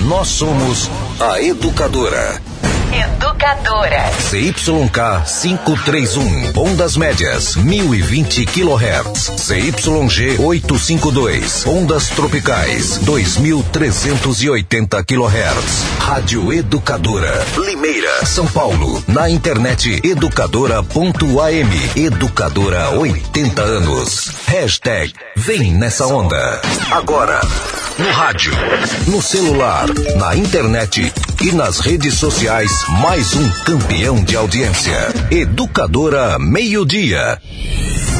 Nós somos a Educadora. Educadora. CYK 531, ondas médias, 1020 kHz. CYG 852, ondas tropicais, 2380 kHz. Rádio Educadora, Limeira, São Paulo. Na internet educadora.am. Educadora 80 anos. Hashtag Vem nessa onda. Agora, no rádio, no celular, na internet e nas redes sociais, mais um campeão de audiência. Educadora Meio Dia.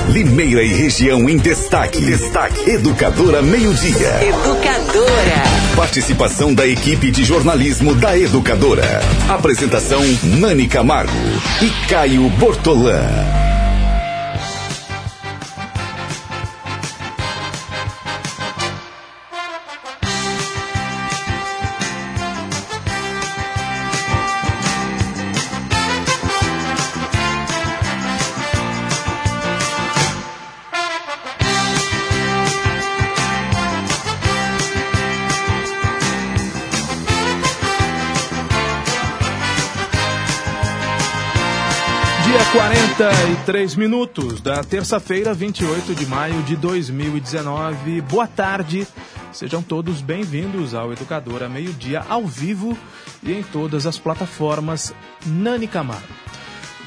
Limeira e região em destaque. Destaque. Educadora Meio Dia. Educadora. Participação da equipe de jornalismo da Educadora. Apresentação Nani Camargo e Caio Bortolã. 43 minutos da terça-feira, 28 de maio de 2019. Boa tarde, sejam todos bem-vindos ao Educadora Meio-Dia ao vivo e em todas as plataformas Nani Camargo.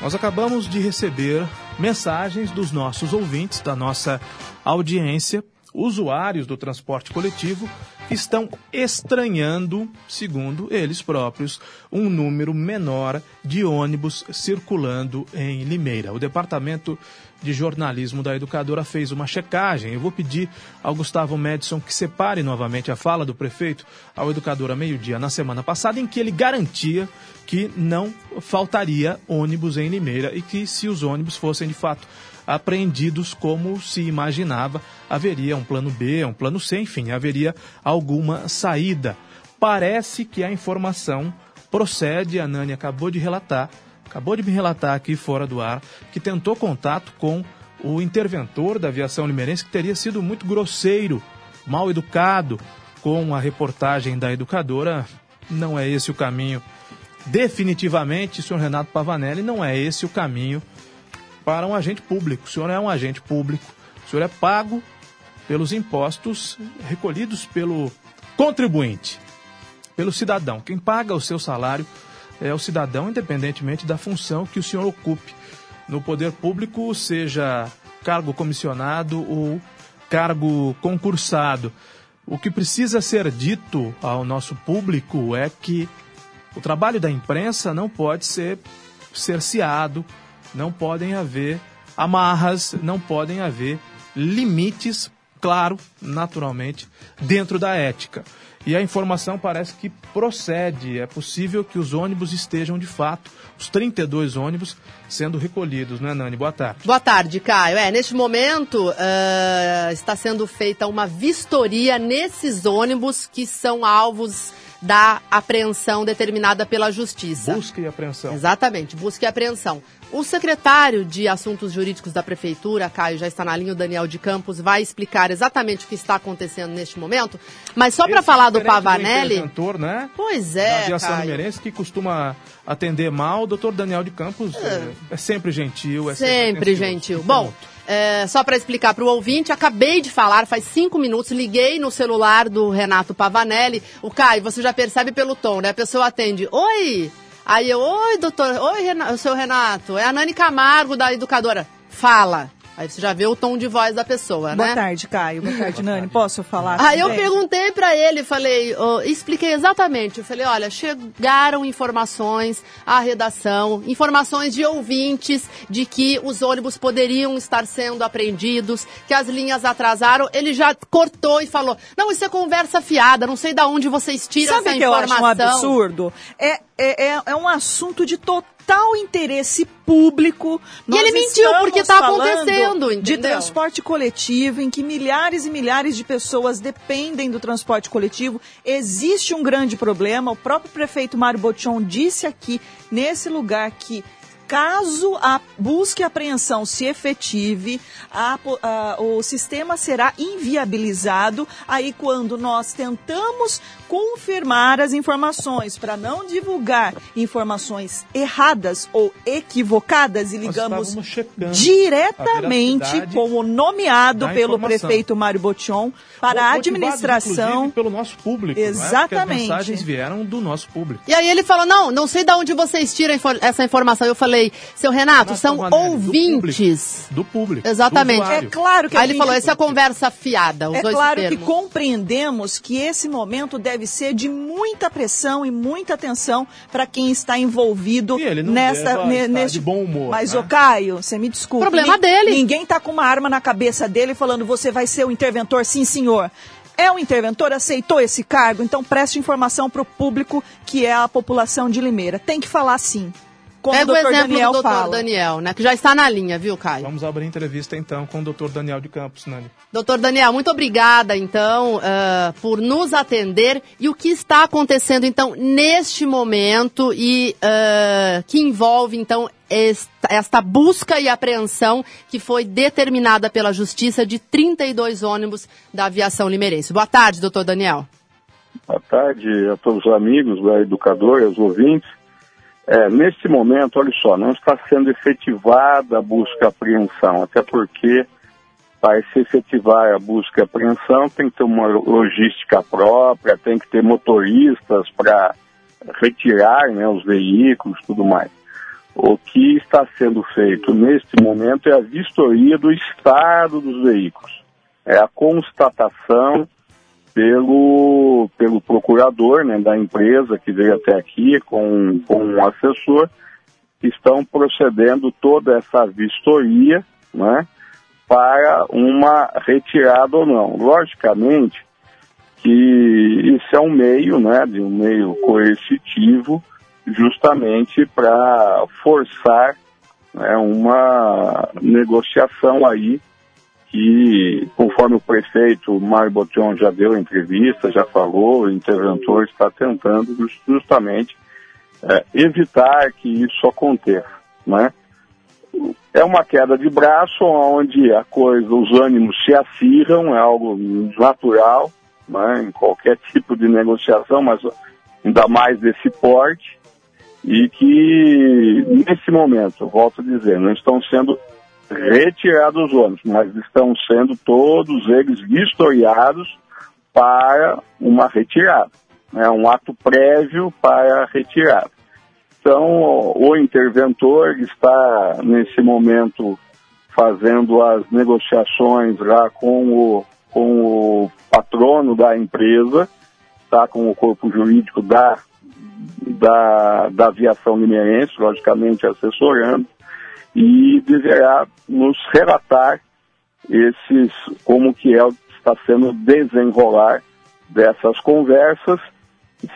Nós acabamos de receber mensagens dos nossos ouvintes, da nossa audiência, usuários do transporte coletivo, estão estranhando, segundo eles próprios, um número menor de ônibus circulando em Limeira. O Departamento de Jornalismo da Educadora fez uma checagem. Eu vou pedir ao Gustavo Madison que separe novamente a fala do prefeito ao Educadora Meio-Dia na semana passada, em que ele garantia que não faltaria ônibus em Limeira e que, se os ônibus fossem de fato apreendidos como se imaginava, haveria um plano B, um plano C, enfim, haveria alguma saída. Parece que a informação procede, a Nani acabou de relatar, acabou de me relatar aqui fora do ar, que tentou contato com o interventor da aviação limeirense, que teria sido muito grosseiro, mal educado com a reportagem da educadora. Não é esse o caminho. Definitivamente, senhor Renato Pavanelli, não é esse o caminho para um agente público. O senhor é um agente público, o senhor é pago pelos impostos recolhidos pelo contribuinte, pelo cidadão. Quem paga o seu salário é o cidadão, independentemente da função que o senhor ocupe no poder público, seja cargo comissionado ou cargo concursado. O que precisa ser dito ao nosso público é que o trabalho da imprensa não pode ser cerceado, não podem haver amarras, não podem haver limites, claro, naturalmente, dentro da ética. E a informação parece que procede. É possível que os ônibus estejam, de fato, os 32 ônibus, sendo recolhidos, né, Nani? Boa tarde. Boa tarde, Caio. É, neste momento uh, está sendo feita uma vistoria nesses ônibus que são alvos da apreensão determinada pela Justiça. Busca e apreensão. Exatamente, busca e apreensão. O secretário de Assuntos Jurídicos da Prefeitura, Caio, já está na linha, o Daniel de Campos, vai explicar exatamente o que está acontecendo neste momento. Mas só para falar do Pavanelli. Do interventor, né? Pois Da é, aviação Caio. que costuma atender mal. O doutor Daniel de Campos é, é sempre gentil. É Sempre atencioso. gentil. Bom, é, só para explicar para o ouvinte, acabei de falar, faz cinco minutos, liguei no celular do Renato Pavanelli. O Caio, você já percebe pelo tom, né? A pessoa atende, oi! Aí eu, oi, doutor, oi, Renato, seu Renato, é a Nani Camargo da educadora. Fala. Aí você já vê o tom de voz da pessoa, Boa né? tarde, Caio. Boa tarde, Nani. Posso falar? Aí eu perguntei pra ele, falei, ó, expliquei exatamente. Eu falei, olha, chegaram informações à redação, informações de ouvintes de que os ônibus poderiam estar sendo apreendidos, que as linhas atrasaram. Ele já cortou e falou, não, isso é conversa fiada, não sei de onde vocês tiram Sabe essa o que eu acho um informação. absurdo? É, é, é, é um assunto de total interesse público. E ele mentiu, porque tá falando acontecendo, De entendeu? transporte coletivo, em que milhares e milhares de pessoas dependem do transporte coletivo. Existe um grande problema. O próprio prefeito Mário Botion disse aqui, nesse lugar, que caso a busca e apreensão se efetive, a, a, o sistema será inviabilizado aí quando nós tentamos confirmar as informações para não divulgar informações erradas ou equivocadas e ligamos diretamente com o nomeado pelo prefeito Mário Botion para a administração pelo nosso público, exatamente. Né? as mensagens vieram do nosso público. E aí ele falou: "Não, não sei de onde vocês tiram essa informação". Eu falei: "Seu Renato, são ouvintes do público, do público Exatamente. Do é claro que Aí ele falou: "Essa é conversa fiada". é claro que compreendemos que esse momento deve ser de muita pressão e muita atenção para quem está envolvido nessa neste de bom humor. Mas né? o Caio, você me desculpa. Problema dele. Ninguém tá com uma arma na cabeça dele falando você vai ser o interventor, sim, senhor. É o interventor, aceitou esse cargo, então preste informação para o público que é a população de Limeira. Tem que falar sim. Como Pega o, o exemplo Daniel do doutor fala. Daniel, né? Que já está na linha, viu, Caio? Vamos abrir entrevista então com o doutor Daniel de Campos, Nani. Doutor Daniel, muito obrigada, então, uh, por nos atender. E o que está acontecendo, então, neste momento e uh, que envolve, então, esta, esta, busca e apreensão que foi determinada pela Justiça de 32 ônibus da aviação limeirense. Boa tarde, doutor Daniel. Boa tarde a todos os amigos da Educadora, aos ouvintes. É, neste momento, olha só, não está sendo efetivada a busca e apreensão, até porque para se efetivar a busca e apreensão tem que ter uma logística própria, tem que ter motoristas para retirar né, os veículos tudo mais. O que está sendo feito neste momento é a vistoria do estado dos veículos, é a constatação pelo, pelo procurador né, da empresa que veio até aqui com, com um assessor, estão procedendo toda essa vistoria né, para uma retirada ou não. Logicamente que isso é um meio, né, de um meio coercitivo, justamente para forçar né, uma negociação aí que, conforme o prefeito Mário Botion já deu entrevista, já falou, o interventor está tentando justamente é, evitar que isso aconteça, né? É uma queda de braço onde a coisa, os ânimos se acirram, é algo natural, né, em qualquer tipo de negociação, mas ainda mais desse porte, e que nesse momento, volto a dizer, não estão sendo retirados os ônibus, mas estão sendo todos eles vistoriados para uma retirada, né, um ato prévio para a retirada. Então, o interventor está, nesse momento, fazendo as negociações lá com o, com o patrono da empresa, está com o corpo jurídico da, da, da aviação limeirense, logicamente assessorando, e deverá nos relatar esses como que é está sendo desenrolar dessas conversas,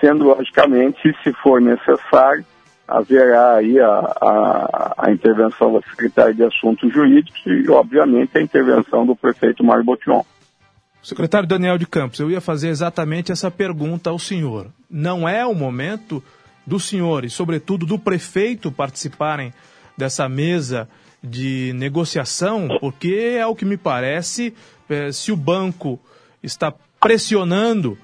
sendo logicamente, se for necessário, haverá aí a, a, a intervenção da Secretaria de Assuntos Jurídicos e, obviamente, a intervenção do prefeito Mário Botion. Secretário Daniel de Campos, eu ia fazer exatamente essa pergunta ao senhor. Não é o momento do senhor e, sobretudo, do prefeito participarem dessa mesa de negociação, porque é o que me parece, é, se o banco está pressionando,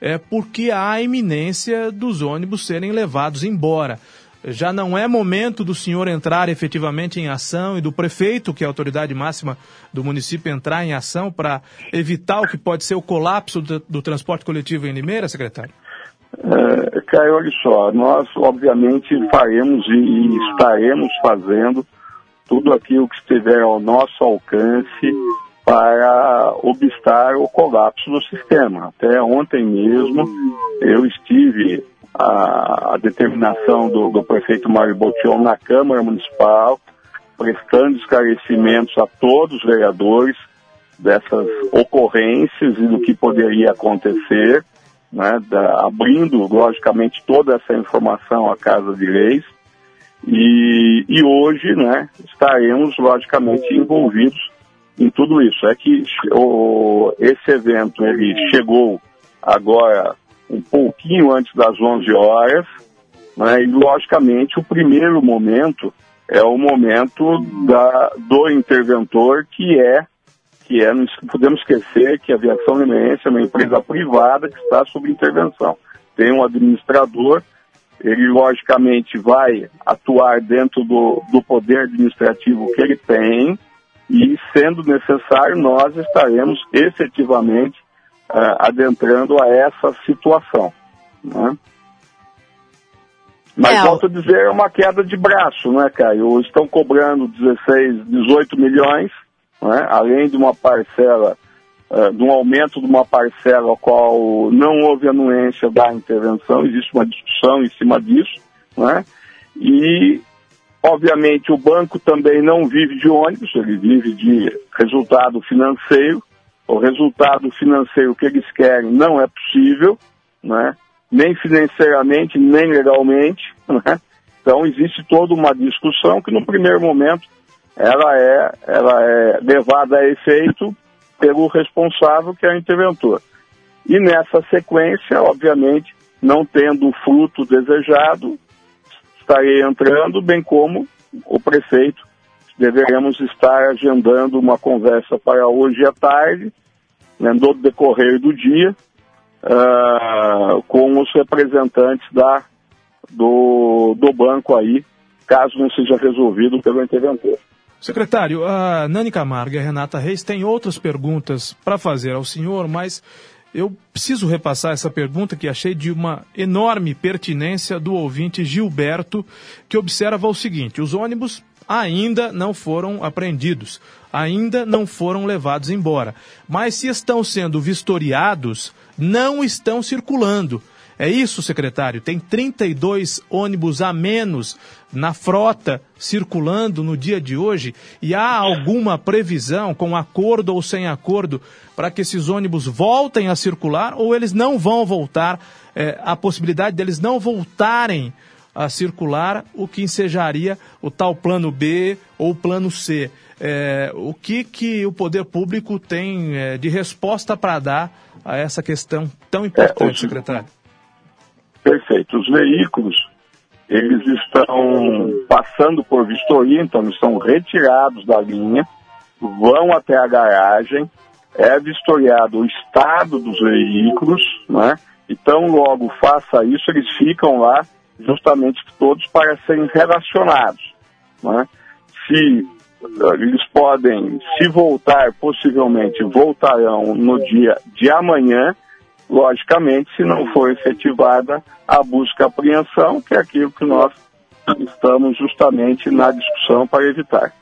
é porque há a iminência dos ônibus serem levados embora. Já não é momento do senhor entrar efetivamente em ação e do prefeito, que é a autoridade máxima do município, entrar em ação para evitar o que pode ser o colapso do, do transporte coletivo em Limeira, secretário? É, Caio, olha só, nós obviamente faremos e, estaremos fazendo tudo aquilo que estiver ao nosso alcance para obstar o colapso do sistema. Até ontem mesmo eu estive a, a determinação do, do, prefeito Mário Botion na Câmara Municipal, prestando esclarecimentos a todos os vereadores dessas ocorrências e do que poderia acontecer, né, da, abrindo, logicamente, toda essa informação à Casa de Leis. E, e hoje, né, estaremos, logicamente, envolvidos em tudo isso. É que o, esse evento, ele chegou agora um pouquinho antes das 11 horas, né, e, logicamente, o primeiro momento é o momento da, do interventor, que é, que é, não podemos esquecer que a aviação limeirense é uma empresa privada que está sob intervenção. Tem um administrador, ele logicamente vai atuar dentro do, do poder administrativo que ele tem, e sendo necessário, nós estaremos efetivamente uh, adentrando a essa situação. Né? Mas é, volto a dizer, é uma queda de braço, né, Caio? Estão cobrando 16, 18 milhões, né, além de uma parcela, uh, de um aumento de uma parcela ao qual não houve anuência da intervenção, existe uma discussão em cima disso, né? E, obviamente, o banco também não vive de ônibus, ele vive de resultado financeiro. O resultado financeiro que eles querem não é possível, né? nem financeiramente, nem legalmente. Né? Então existe toda uma discussão que no primeiro momento ela é, ela é levada a efeito pelo responsável, que é o interventor. E nessa sequência, obviamente, não tendo o fruto desejado, estarei entrando, bem como o prefeito. Deveremos estar agendando uma conversa para hoje à tarde, né, no decorrer do dia, uh, com os representantes da, do, do banco aí, caso não seja resolvido pelo interventor. Secretário, a Nani Camargo e a Renata Reis têm outras perguntas para fazer ao senhor, mas eu preciso repassar essa pergunta que achei de uma enorme pertinência do ouvinte Gilberto, que observa o seguinte: os ônibus ainda não foram apreendidos, ainda não foram levados embora, mas se estão sendo vistoriados, não estão circulando. É isso, secretário? Tem 32 ônibus a menos na frota circulando no dia de hoje? E há alguma previsão, com acordo ou sem acordo, para que esses ônibus voltem a circular ou eles não vão voltar? É, a possibilidade deles não voltarem a circular, o que ensejaria o tal plano B ou plano C. É, o que, que o poder público tem é, de resposta para dar a essa questão tão importante, é, os, secretário? Perfeito. Os veículos, eles estão passando por vistoria, então eles são retirados da linha, vão até a garagem, é vistoriado o estado dos veículos, né? Então, logo faça isso, eles ficam lá justamente todos para serem relacionados. Né? Se eles podem, se voltar, possivelmente voltarão no dia de amanhã, logicamente, se não for efetivada a busca e apreensão, que é aquilo que nós estamos justamente na discussão para evitar.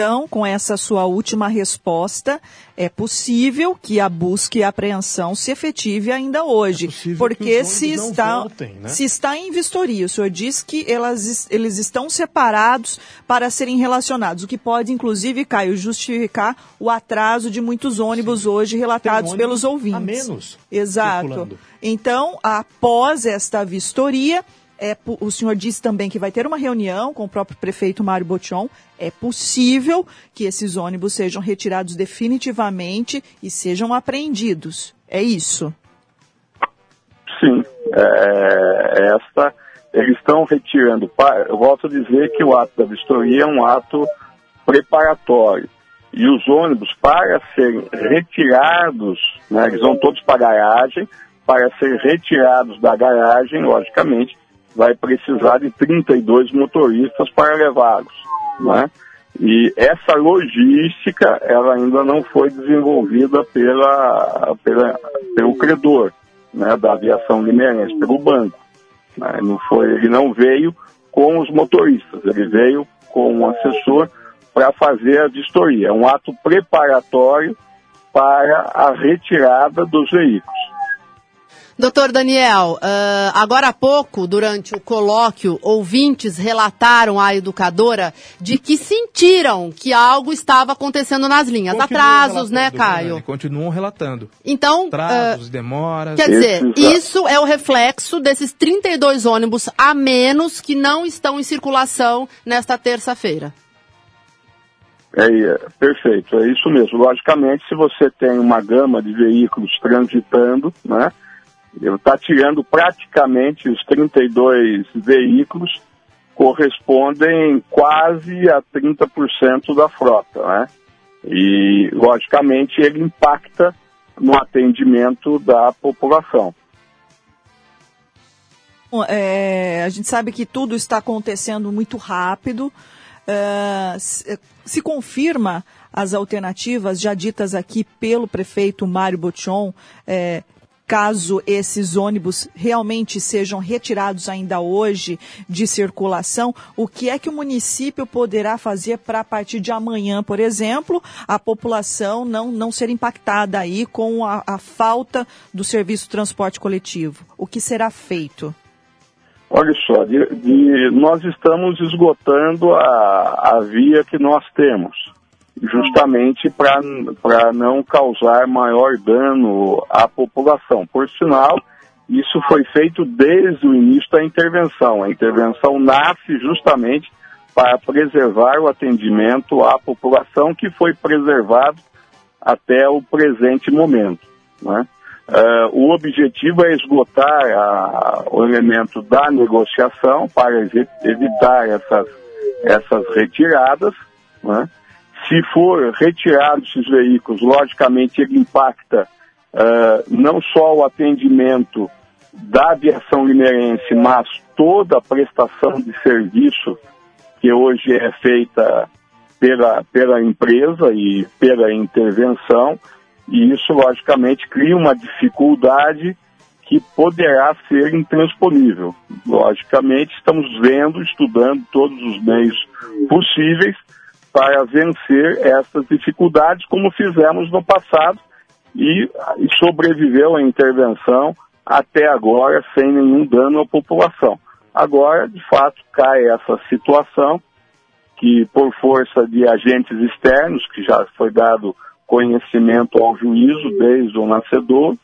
Então, com essa sua última resposta, é possível que a busca e a apreensão se efetive ainda hoje. É porque se está, voltem, né? se está em vistoria, o senhor diz que elas, eles estão separados para serem relacionados, o que pode, inclusive, Caio, justificar o atraso de muitos ônibus Sim. hoje relatados pelos ouvintes. A menos. Exato. Circulando. Então, após esta vistoria, é, o senhor disse também que vai ter uma reunião com o próprio prefeito Mário Botion. É possível que esses ônibus sejam retirados definitivamente e sejam apreendidos. É isso? Sim. É, esta, eles estão retirando. Eu volto a dizer que o ato da vistoria é um ato preparatório. E os ônibus, para serem retirados, né, eles vão todos para a garagem, para serem retirados da garagem, logicamente, vai precisar de 32 motoristas para levá-los, né? E essa logística, ela ainda não foi desenvolvida pela, pela, pelo credor, né, da aviação limeirense, pelo banco. Né? Não foi, ele não veio com os motoristas, ele veio com um assessor para fazer a vistoria. É um ato preparatório para a retirada dos veículos. Doutor Daniel, uh, agora há pouco, durante o colóquio, ouvintes relataram à educadora de que sentiram que algo estava acontecendo nas linhas. Continuam Atrasos, né, Caio? Continuam relatando. Então. Atrasos, uh, demoras. Quer dizer, isso é o reflexo desses 32 ônibus a menos que não estão em circulação nesta terça-feira. É, é, perfeito, é isso mesmo. Logicamente, se você tem uma gama de veículos transitando, né? Está tirando praticamente os 32 veículos correspondem quase a 30% da frota, né? E, logicamente, ele impacta no atendimento da população. É, a gente sabe que tudo está acontecendo muito rápido. É, se, se, confirma as alternativas já ditas aqui pelo prefeito Mário Botion, é, caso esses ônibus realmente sejam retirados ainda hoje de circulação, o que é que o município poderá fazer para a partir de amanhã, por exemplo, a população não, não ser impactada aí com a, a falta do serviço de transporte coletivo? O que será feito? Olha só, de, de, nós estamos esgotando a, a via que nós temos justamente para não causar maior dano à população. Por sinal, isso foi feito desde o início da intervenção. A intervenção nasce justamente para preservar o atendimento à população que foi preservado até o presente momento. Né? Uh, o objetivo é esgotar a, o elemento da negociação para evitar essas, essas retiradas, né? Se for retirado esses veículos, logicamente ele impacta uh, não só o atendimento da aviação limeirense, mas toda a prestação de serviço que hoje é feita pela, pela empresa e pela intervenção, e isso logicamente cria uma dificuldade que poderá ser intransponível. Logicamente, estamos vendo, estudando todos os meios possíveis para vencer essas dificuldades, como fizemos no passado, e, sobreviveu a intervenção até agora sem nenhum dano à população. Agora, de fato, cai essa situação que, por força de agentes externos, que já foi dado conhecimento ao juízo desde o nascedor,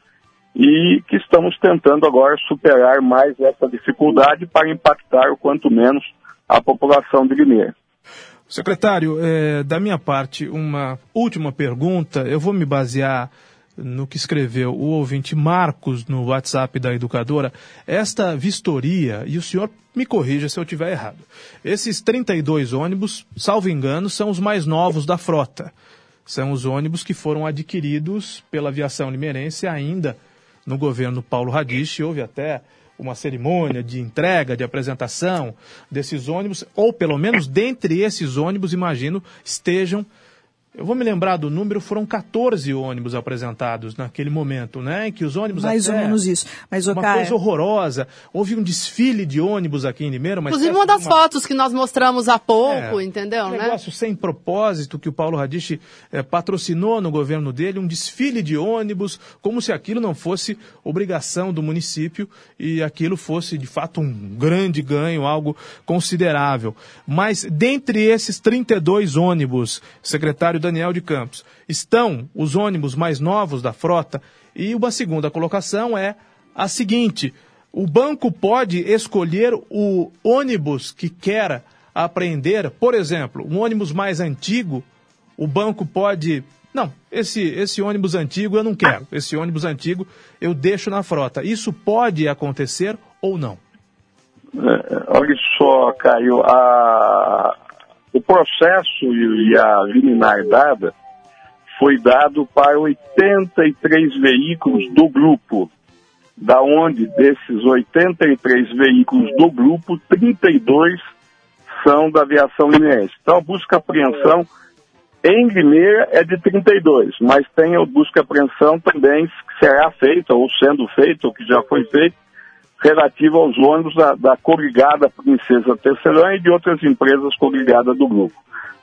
e que estamos tentando agora superar mais essa dificuldade para impactar o quanto menos a população de Limeira. Secretário, é, da minha parte, uma última pergunta. Eu vou me basear no que escreveu o ouvinte Marcos no WhatsApp da educadora. Esta vistoria, e o senhor me corrija se eu estiver errado. Esses 32 ônibus, salvo engano, são os mais novos da frota. São os ônibus que foram adquiridos pela aviação limeirense ainda no governo Paulo Radich. Houve até uma cerimônia de entrega, de apresentação desses ônibus, ou pelo menos dentre esses ônibus, imagino, estejam eu vou me lembrar do número, foram 14 ônibus apresentados naquele momento, né? Em que os ônibus Mais até, ou menos isso. Mas, uma coisa horrorosa. Houve um desfile de ônibus aqui em Limeira. Uma Inclusive uma das uma... fotos que nós mostramos há pouco, é, entendeu? Um né? negócio sem propósito que o Paulo Radich é, patrocinou no governo dele, um desfile de ônibus, como se aquilo não fosse obrigação do município e aquilo fosse, de fato, um grande ganho, algo considerável. Mas dentre esses 32 ônibus, secretário Daniel de Campos. Estão os ônibus mais novos da frota e uma segunda colocação é a seguinte: o banco pode escolher o ônibus que quer apreender, por exemplo, um ônibus mais antigo, o banco pode não, esse, esse ônibus antigo eu não quero. Esse ônibus antigo eu deixo na frota. Isso pode acontecer ou não? É, olha só, Caio, a, o processo e a liminar dada foi dado para 83 veículos do grupo, da onde desses 83 veículos do grupo, 32 são da aviação linense. Então a busca apreensão em Limeira é de 32, mas tem a busca apreensão também que será feita, ou sendo feita, ou que já foi feito, relativa aos ônibus da, da Corrigada Princesa Tecelã e de outras empresas coligadas do grupo.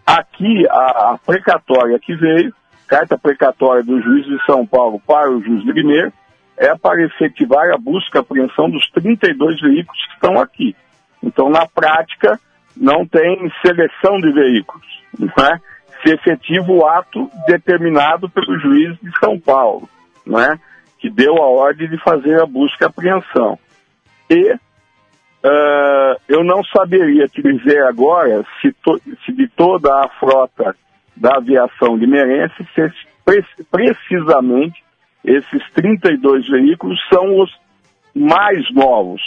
Aqui, a, a, precatória que veio, carta precatória do juiz de São Paulo para o juiz de Limeira, é para efetivar a busca e apreensão dos 32 veículos que estão aqui. Então, na prática, não tem seleção de veículos, não é? Se efetiva o ato determinado pelo juiz de São Paulo, não é? Que deu a ordem de fazer a busca e apreensão. Uh, eu não saberia te dizer agora se, to, se, de toda a frota da aviação limeirense, se precisamente esses 32 veículos são os mais novos.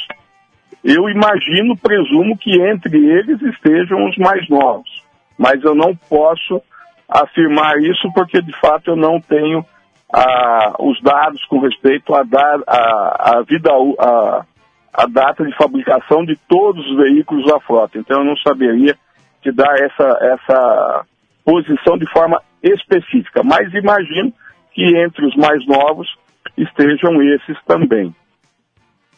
Eu imagino, presumo que entre eles estejam os mais novos, mas eu não posso afirmar isso porque de fato eu não tenho ah, os dados com respeito à a, a, vida, a, a data de fabricação de todos os veículos da frota. Então eu não saberia te dar essa, essa posição de forma específica, mas imagino que entre os mais novos estejam esses também.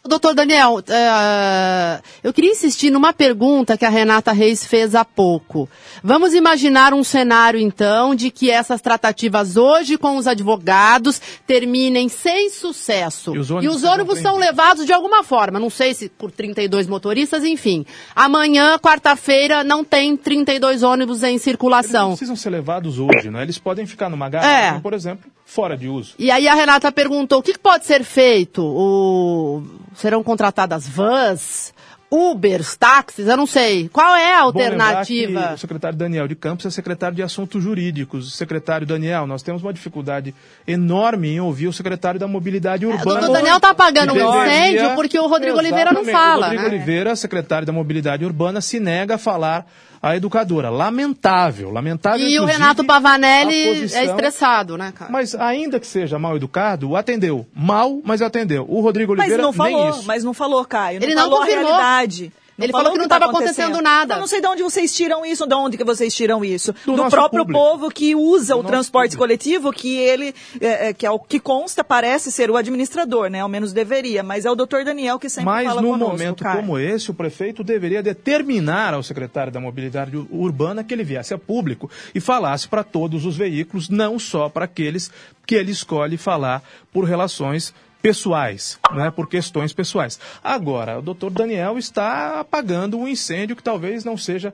Doutor Daniel, uh, eu queria insistir numa pergunta que a Renata Reis fez há pouco. Vamos imaginar um cenário, então, de que essas tratativas hoje com os advogados terminem sem sucesso. E os ônibus, e os ônibus são levados de alguma forma, não sei se por 32 motoristas, enfim. Amanhã, quarta-feira, não tem 32 ônibus em circulação. Eles não precisam ser levados hoje, né? Eles podem ficar numa garagem, é. por exemplo, fora de uso. E aí a Renata perguntou, o que pode ser feito? O... Serão contratadas vans? Ubers, táxis, eu não sei. Qual é a alternativa? o secretário Daniel de Campos é secretário de Assuntos Jurídicos. Secretário Daniel, nós temos uma dificuldade enorme em ouvir o secretário da Mobilidade Urbana. É, o doutor Daniel está apagando um incêndio porque o Rodrigo Oliveira não fala. O Rodrigo né? Oliveira, secretário da Mobilidade Urbana, se nega a falar a educadora. Lamentável, lamentável. E o Renato Pavanelli posição, é estressado, né, cara? Mas ainda que seja mal educado, atendeu. Mal, mas atendeu. O Rodrigo Oliveira mas não falou, nem isso. Mas não falou, Caio. Não Ele não confirmou. a realidade. Não ele falou que não estava tá acontecendo nada. Eu não sei de onde vocês tiram isso, de onde que vocês tiram isso. Do, Do próprio público. povo que usa Do o transporte público. coletivo, que ele, é, é, que é o que consta, parece ser o administrador, né? Ao menos deveria, mas é o doutor Daniel que sempre mas fala conosco. Mas num momento cara. como esse, o prefeito deveria determinar ao secretário da Mobilidade Urbana que ele viesse a público e falasse para todos os veículos, não só para aqueles que ele escolhe falar por relações pessoais, né, por questões pessoais. Agora, o doutor Daniel está apagando um incêndio que talvez não seja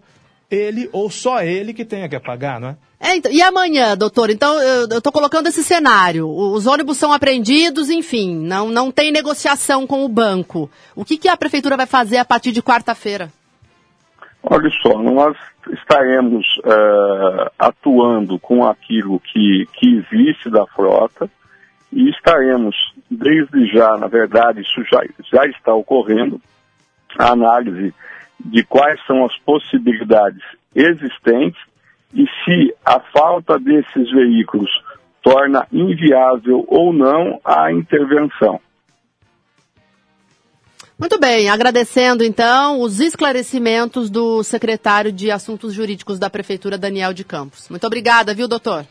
ele ou só ele que tenha que apagar, não é? é então, e amanhã, doutor? Então, eu estou colocando esse cenário. Os ônibus são apreendidos, enfim, não, não tem negociação com o banco. O que, que a prefeitura vai fazer a partir de quarta-feira? Olha só, nós estaremos uh, atuando com aquilo que, que existe da frota, e estaremos, desde já, na verdade, isso já, já está ocorrendo, a análise de quais são as possibilidades existentes e se a falta desses veículos torna inviável ou não a intervenção. Muito bem, agradecendo então os esclarecimentos do secretário de Assuntos Jurídicos da Prefeitura, Daniel de Campos. Muito obrigada, viu, doutor?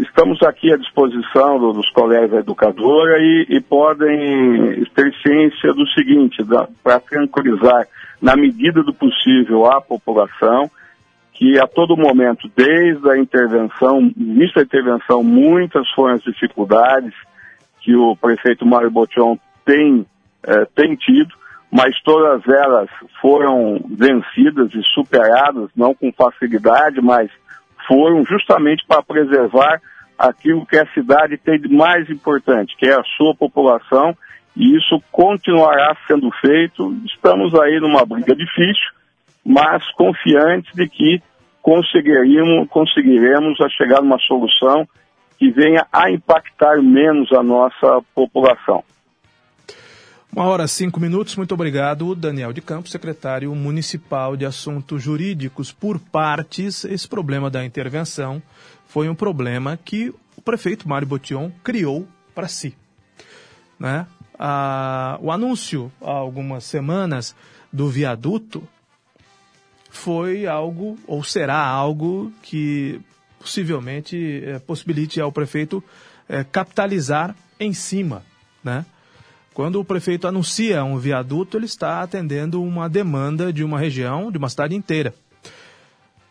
Estamos aqui à disposição dos colegas da educadora e, e podem ter ciência do seguinte, para tranquilizar, na medida do possível, a população, que a todo momento, desde a intervenção, início da intervenção, muitas foram as dificuldades que o prefeito Mário Botion tem, eh, tem tido, mas todas elas foram vencidas e superadas, não com facilidade, mas foram justamente para preservar aquilo que a cidade tem de mais importante, que é a sua população, e isso continuará sendo feito. Estamos aí numa briga difícil, mas confiantes de que conseguiremos, conseguiremos a chegar numa solução que venha a impactar menos a nossa população. Uma hora cinco minutos. Muito obrigado, Daniel de Campos, secretário municipal de Assuntos Jurídicos. Por partes, esse problema da intervenção foi um problema que o prefeito Mário Botion criou para si. Né? Ah, o anúncio, há algumas semanas, do viaduto foi algo, ou será algo, que possivelmente é, possibilite ao prefeito é, capitalizar em cima, né? Quando o prefeito anuncia um viaduto, ele está atendendo uma demanda de uma região, de uma cidade inteira.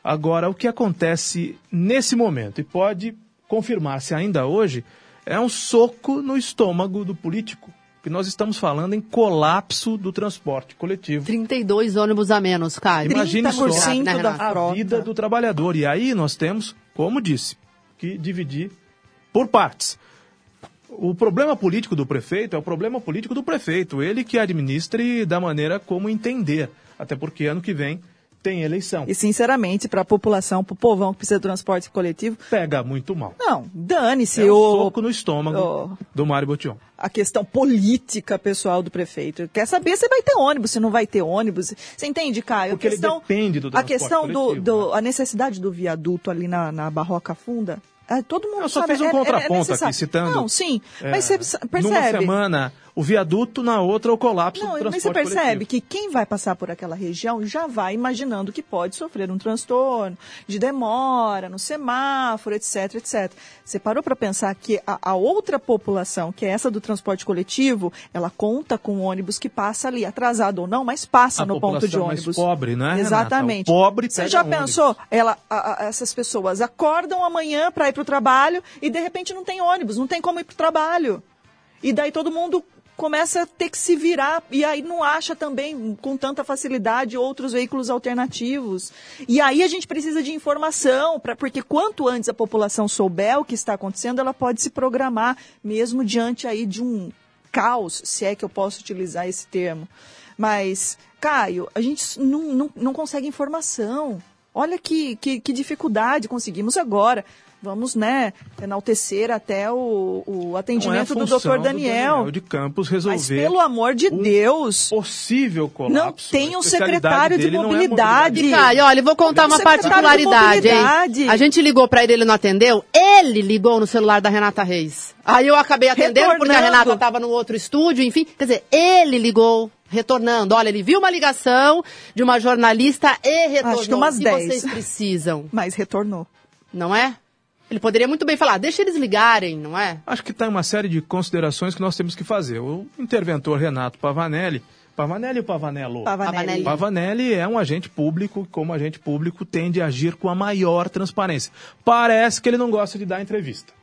Agora, o que acontece nesse momento, e pode confirmar-se ainda hoje, é um soco no estômago do político. Que nós estamos falando em colapso do transporte coletivo. 32 ônibus a menos, Caio. Imagine só a vida do trabalhador. E aí nós temos, como disse, que dividir por partes o problema político do prefeito é o problema político do prefeito. Ele que administre da maneira como entender. Até porque ano que vem tem eleição. E sinceramente, para a população, para o povão que precisa de transporte coletivo, Pega muito mal. não, dane-se É um o, soco no estômago o- do Mário Botion. a questão política pessoal do prefeito. Quer saber se vai ter ônibus, se não vai ter ônibus. Você entende, Caio? Porque a ele questão, depende do A transporte questão do, coletivo, do- né? a necessidade do viaduto ali na, na Barroca Funda. É, todo mundo Eu só sabe, fiz um é- é- é contraponto necessário. aqui, citando. Não, sim, é, mas você sa- Numa percebe. semana, o viaduto, na outra, o colapso Não, do transporte mas você percebe coletivo. que quem vai passar por aquela região já vai imaginando que pode sofrer um transtorno de demora no semáforo, etc, etc. Você parou para pensar que a, a outra população, que é essa do transporte coletivo, ela conta com o ônibus que passa ali, atrasado ou não, mas passa A no ponto de mais ônibus. pobre, né? Exatamente. Pobre Você já ônibus. pensou? Ela, a- essas pessoas acordam amanhã para ir para o trabalho e de repente não tem ônibus, não tem como ir para o trabalho. E daí todo mundo começa a ter que se virar e aí não acha também com tanta facilidade outros veículos alternativos. E aí a gente precisa de informação, pra, porque quanto antes a população souber o que está acontecendo, ela pode se programar, mesmo diante aí de um caos, se é que eu posso utilizar esse termo. Mas, Caio, a gente não, não, não consegue informação. Olha que, que, que dificuldade conseguimos agora. Vamos, né, enaltecer até o, o Não é atendimento do função Dr. Daniel. de Campos resolver Mas, pelo amor de Deus, possível colapso. não tem A um secretário de é mobilidade. E, Caio, olha, eu vou contar Ele é uma um particularidade, hein? A gente ligou pra ele, ele não atendeu. Ele ligou no celular da Renata Reis. Aí eu acabei atendendo porque a Retornando. Renata estava no outro estúdio, enfim. Quer dizer, ele ligou retornando. Olha, ele viu uma ligação de uma jornalista e retornou. Acho que umas o que 10. vocês precisam, Mas retornou. não é? Ele poderia muito bem falar, deixa eles ligarem, não é? Acho que tem uma série de considerações que nós temos que fazer. O interventor Renato Pavanelli, Pavanelli ou Pavanello? Pavanelli. Pavanelli é um agente público, e como agente público tende a agir com a maior transparência. Parece que ele não gosta de dar entrevista.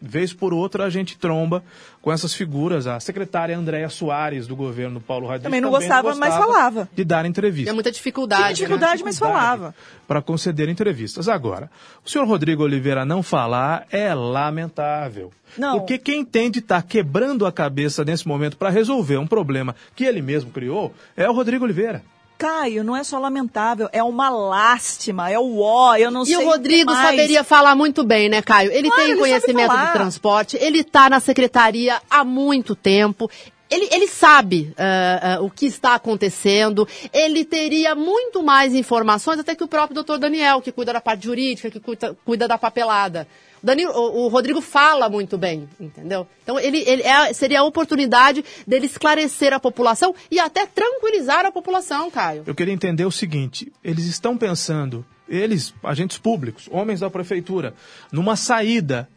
Vez por outra a gente tromba com essas figuras. A secretária Andréa Soares do governo Paulo Radis Também não gostava, mas falava. de dar entrevista. Tem muita dificuldade. Tinha né? dificuldade, mas falava. para conceder entrevistas. Agora, o senhor Rodrigo Oliveira não falar é lamentável. Não. Porque quem tem de estar quebrando a cabeça nesse momento para resolver um problema que ele mesmo criou é o Rodrigo Oliveira. Caio, não é só lamentável, é uma lástima, é o ó, eu não E sei o Rodrigo mais. saberia falar muito bem, né, Caio? Ele Claro, tem ele conhecimento do transporte, ele está na secretaria há muito tempo. Ele, ele sabe ah, ah, o que está acontecendo, ele teria muito mais informações até que o próprio doutor Daniel, que cuida da parte jurídica, que cuida, cuida da papelada. O, Dani- o- o Rodrigo fala muito bem, entendeu? Então ele, ele é- seria a oportunidade dele esclarecer a população e até tranquilizar a população, Caio. Eu queria entender o seguinte: eles estão pensando, eles, agentes públicos, homens da prefeitura, numa saída.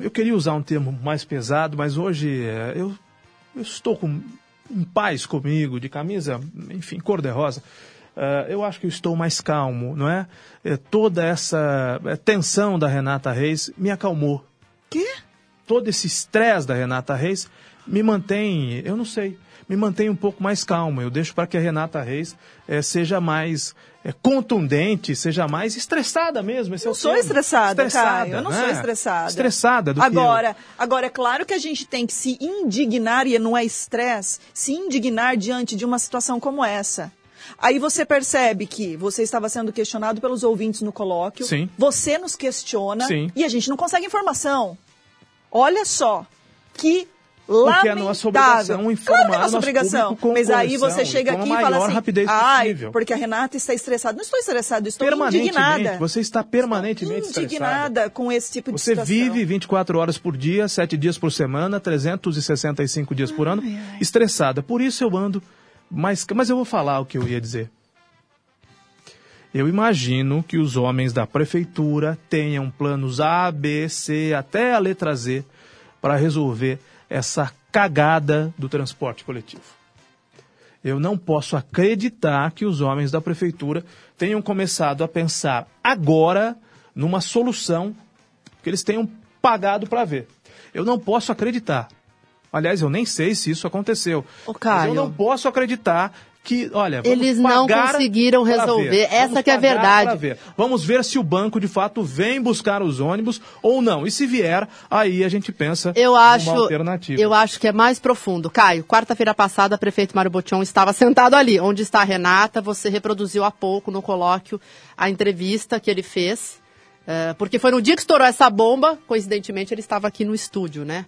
Eu queria usar um termo mais pesado, mas hoje é, eu, eu estou com, em paz comigo, de camisa, enfim, cor-de-rosa. Ah, eu acho que eu estou mais calmo, não é? É, toda essa é, tensão da Renata Reis me acalmou Quê? todo esse estresse da Renata Reis me mantém, eu não sei, me mantém um pouco mais calmo. Eu deixo para que a Renata Reis eh, seja mais eh, contundente, seja mais estressada mesmo. Esse é Eu o sou termo. estressada, Caio. Eu não né? sou estressada. Estressada do que agora, agora é claro que a gente tem que se indignar e não é estresse, se indignar diante de uma situação como essa. Aí você percebe que você estava sendo questionado pelos ouvintes no colóquio. Sim. Você nos questiona Sim. e a gente não consegue informação. Olha só que Porque lamentável. é a nossa obrigação informar claro que é nossa obrigação. com Mas aí você chega aqui e fala assim, rapidez ai, possível." porque a Renata está estressada. Não estou estressada, estou indignada. você está permanentemente estressada. indignada com esse tipo de Você situação. vive 24 horas por dia, 7 dias por semana, 365 dias por ano, estressada. Por isso eu ando mais. Mas eu vou falar o que eu ia dizer. Eu imagino que os homens da prefeitura tenham planos A, B, C, até a letra Z, para resolver essa cagada do transporte coletivo. Eu não posso acreditar que os homens da prefeitura tenham começado a pensar agora numa solução que eles tenham pagado para ver. Eu não posso acreditar. Aliás, eu nem sei se isso aconteceu. Mas Caio. eu não posso acreditar que, olha, vamos Eles não conseguiram resolver. ver. Essa que é a verdade. ver. Vamos ver se o banco de fato vem buscar os ônibus ou não. E se vier, aí a gente pensa Eu acho, numa alternativa. eu acho que é mais profundo. Caio, quarta-feira passada, o prefeito Mário Botion estava sentado ali, onde está a Renata. Você reproduziu há pouco no colóquio a entrevista que ele fez. eh, porque foi no dia que estourou essa bomba, coincidentemente ele estava aqui no estúdio, né?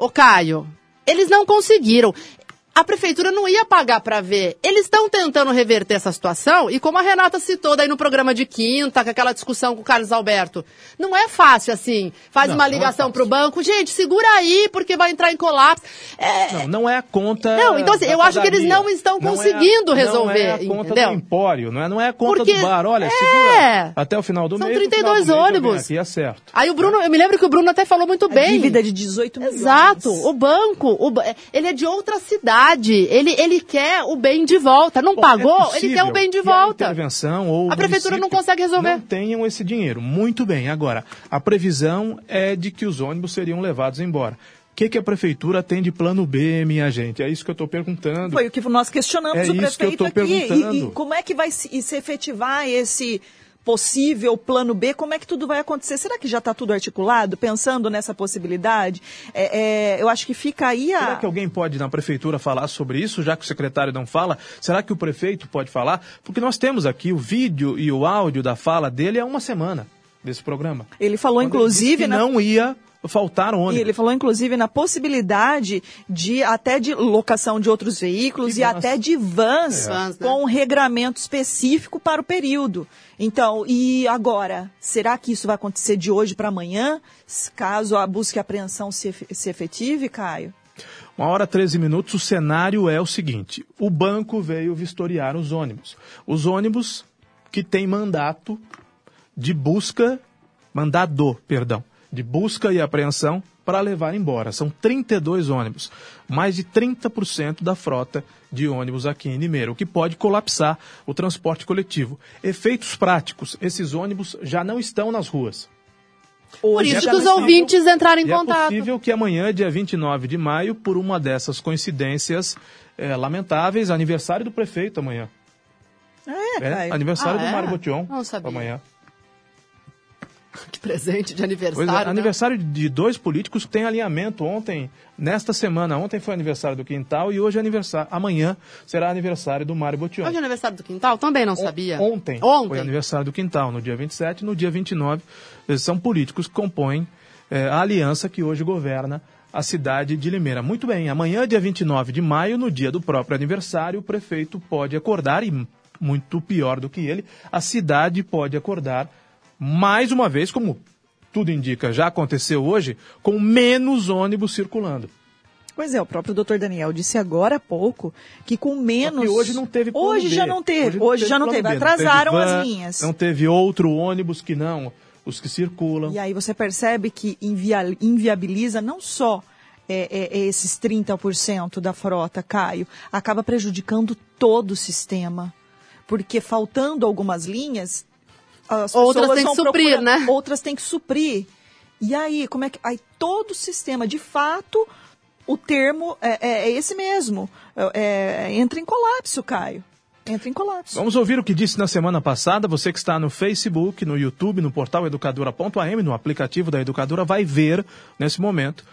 Ô Caio, eles não conseguiram. A prefeitura não ia pagar para ver. Eles estão tentando reverter essa situação e como a Renata citou daí no programa de quinta, com aquela discussão com o Carlos Alberto, não é fácil assim. Faz Não, uma é ligação fácil. pro banco, gente, segura aí porque vai entrar em colapso. É, Não, não é a conta. Não, então, assim, da eu acho que eles padaria. não estão Não é a- conseguindo Não é resolver, a conta entendeu? do empório, não é, não é a conta Porque- do bar. Olha, é. segura até o final do São mês. final 32 do mês eu venho ônibus. Aqui, acerto. Aí o Bruno, eu me lembro que o Bruno até falou muito A bem. dívida de 18 milhões. Exato. O banco, o ele é de outra cidade. Ele, ele quer o bem de volta. Não Bom, pagou, é ele quer o bem de que a volta. intervenção ou A prefeitura não consegue resolver. Não tenham esse dinheiro. Muito bem. Agora, a previsão é de que os ônibus seriam levados embora. O que, que a prefeitura tem de plano B, minha gente? É isso que eu estou perguntando. Foi o que nós questionamos É o isso que eu prefeito tô aqui. E- perguntando. E, como é que vai se, se efetivar esse possível plano B? Como é que tudo vai acontecer? Será que já está tudo articulado, pensando nessa possibilidade? É, é, eu acho que fica aí a... Será que alguém pode na prefeitura falar sobre isso, já que o secretário não fala? Será que o prefeito pode falar? Porque nós temos aqui o vídeo e o áudio da fala dele há uma semana desse programa. Ele falou, Quando inclusive, ele na- não ia faltar ônibus. E ele falou, inclusive, na possibilidade de até de locação de outros veículos e vans. até de vans, Vans, né? com um regramento específico para o período. Então, e agora? Será que isso vai acontecer de hoje para amanhã? Caso a busca e apreensão se, se efetive, Caio? Uma hora 13 minutos, o cenário é o seguinte: o banco veio vistoriar os ônibus. Os ônibus que têm mandato de busca, mandado, perdão, de busca e apreensão para levar embora. São 32 ônibus, mais de 30% da frota de ônibus aqui em Limeira, o que pode colapsar o transporte coletivo. Efeitos práticos: esses ônibus já não estão nas ruas. Por Hoje isso é que os ouvintes entraram em É contato. possível que amanhã, dia 29 de maio, por uma dessas coincidências eh, lamentáveis, aniversário do prefeito amanhã. É, É, aniversário Ah, do é? Mário Botion Não sabia. amanhã. Que presente de Pois é, aniversário. né? aniversário de dois políticos que têm alinhamento ontem, nesta semana. Ontem foi aniversário do Quintal e hoje é aniversário. Amanhã será aniversário do Mário Botion. Hoje é aniversário do Quintal? Também não sabia. Ontem, Ontem. foi aniversário do Quintal, no dia 27 no dia 29. Eles são políticos que compõem eh, a aliança que hoje governa a cidade de Limeira. Muito bem, amanhã, dia 29 de maio, no dia do próprio aniversário, o prefeito pode acordar, e muito pior do que ele, a cidade pode acordar mais uma vez, como tudo indica, já aconteceu hoje, com menos ônibus circulando. Pois é, o próprio doutor Daniel disse agora há pouco que com menos. Que hoje não teve Hoje B. já não teve. Hoje, já não teve. B, Atrasaram teve van, as linhas. Não teve outro ônibus que não os que circulam. E aí você percebe que invia- inviabiliza não só é, é, é esses 30% da frota, Caio, acaba prejudicando todo o sistema. Porque faltando algumas linhas, as Outras pessoas têm vão que suprir, procurar- né? Outras têm que suprir. E aí, como é que. Aí todo o sistema, de fato, o termo é, é- é esse mesmo. É- é- entra em colapso, Caio. Entra em colapso. Vamos ouvir o que disse na semana passada. Você que está no Facebook, no YouTube, no portal educadora.am, no aplicativo da Educadora, vai ver nesse momento,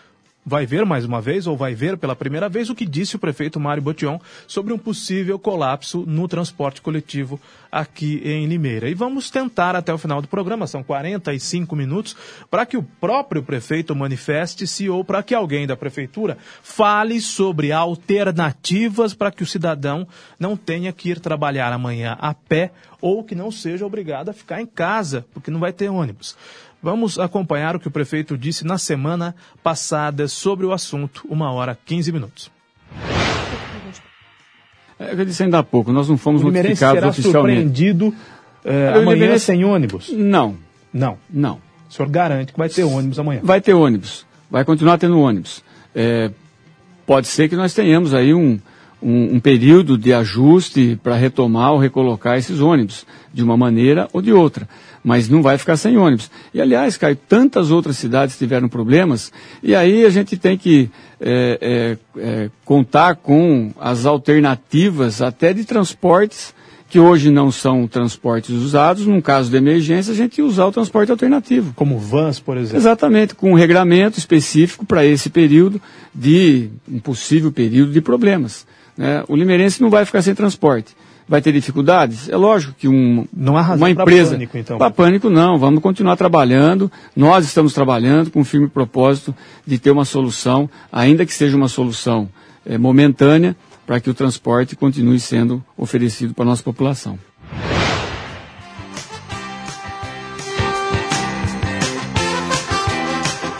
vai ver mais uma vez, ou vai ver pela primeira vez, o que disse o prefeito Mário Botion sobre um possível colapso no transporte coletivo aqui em Limeira. E vamos tentar até o final do programa, são 45 minutos, para que o próprio prefeito manifeste-se ou para que alguém da prefeitura fale sobre alternativas para que o cidadão não tenha que ir trabalhar amanhã a pé ou que não seja obrigado a ficar em casa, porque não vai ter ônibus. Vamos acompanhar o que o prefeito disse na semana passada sobre o assunto, uma hora 15 minutos. É, eu disse ainda há pouco, nós não fomos O notificados será oficialmente. surpreendido O amanhã sem ônibus? Não, Não. não. O senhor garante que vai ter ônibus amanhã. Vai ter ônibus, vai continuar tendo ônibus. É, pode ser que nós tenhamos aí um, um, um período de ajuste para retomar ou recolocar esses ônibus, de uma maneira ou de outra. Mas não vai ficar sem ônibus. E aliás, Caio, tantas outras cidades tiveram problemas, e aí a gente tem que é, é, é, contar com as alternativas até de transportes que hoje não são transportes usados, num caso de emergência, a gente usar o transporte alternativo. Como vans, por exemplo. Exatamente, com um regramento específico para esse período de um possível período de problemas. Né? O limeirense não vai ficar sem transporte. Vai ter dificuldades? É lógico que um, não há razão uma empresa. pânico, então. Para pânico, não. Vamos continuar trabalhando. Nós estamos trabalhando com um firme propósito de ter uma solução, ainda que seja uma solução é, momentânea, para que o transporte continue sendo oferecido para a nossa população.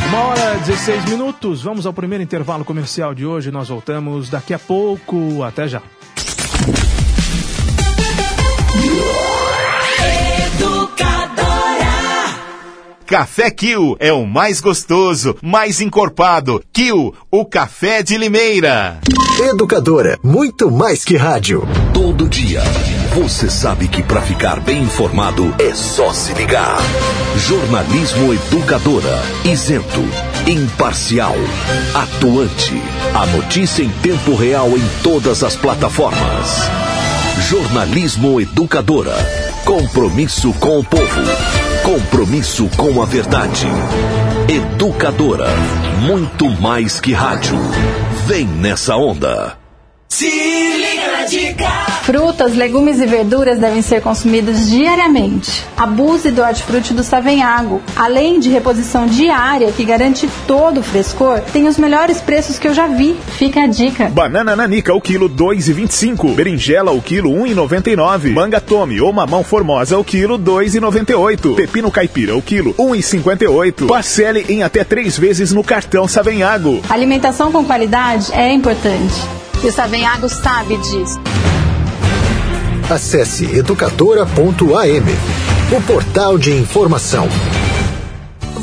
Uma hora e 16 minutos. Vamos ao primeiro intervalo comercial de hoje. Nós voltamos daqui a pouco. Até já. Café Kill é o mais gostoso, mais encorpado. Kill, o café de Limeira. Educadora, muito mais que rádio. Todo dia, você sabe que para ficar bem informado é só se ligar. Jornalismo Educadora, isento, imparcial, atuante. A notícia em tempo real em todas as plataformas. Jornalismo Educadora, compromisso com o povo. Compromisso com a verdade. Educadora. Muito mais que rádio. Vem nessa onda. Se liga na dica! Frutas, legumes e verduras devem ser consumidos diariamente. Abuse do hortifruti do Savenhago. Além de reposição diária que garante todo o frescor, tem os melhores preços que eu já vi. Fica a dica. Banana nanica o quilo 2,25. Berinjela o quilo 1,99. Manga tome ou mamão formosa o quilo 2,98. Pepino caipira o quilo 1,58. Parcele em até três vezes no cartão Savenhago. Alimentação com qualidade é importante. E o Savenhago sabe disso. Acesse educadora.am, o portal de informação.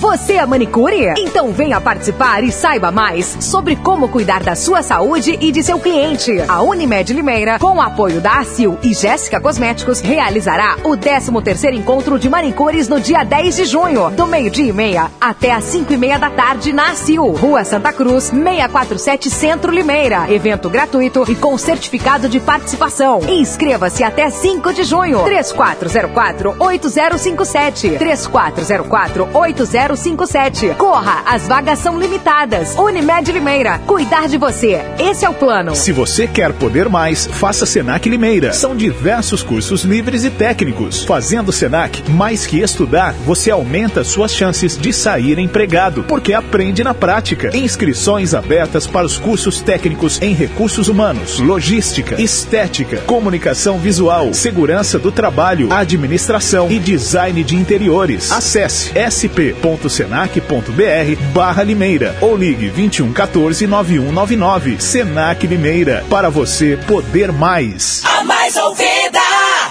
Você é manicure? Então venha participar e saiba mais sobre como cuidar da sua saúde e de seu cliente. A Unimed Limeira, com o apoio da ACIL e Jéssica Cosméticos, realizará o 13º encontro de manicures no dia 10 de junho, do meio-dia e meia até às 5 e meia da tarde na ACIL, Rua Santa Cruz, 647 Centro Limeira. Evento gratuito e com certificado de participação. Inscreva-se até 5 de junho. 3404 8057 3404 8057 057. Corra, as vagas são limitadas. Unimed Limeira, cuidar de você. Esse é o plano. Se você quer poder mais, faça Senac Limeira. São diversos cursos livres e técnicos. Fazendo Senac, mais que estudar, você aumenta suas chances de sair empregado, porque aprende na prática. Inscrições abertas para os cursos técnicos em recursos humanos, logística, estética, comunicação visual, segurança do trabalho, administração e design de interiores. Acesse sp senac.br barra Limeira ou ligue 21 14 9199. Senac Limeira, para você poder mais. A mais ouvida,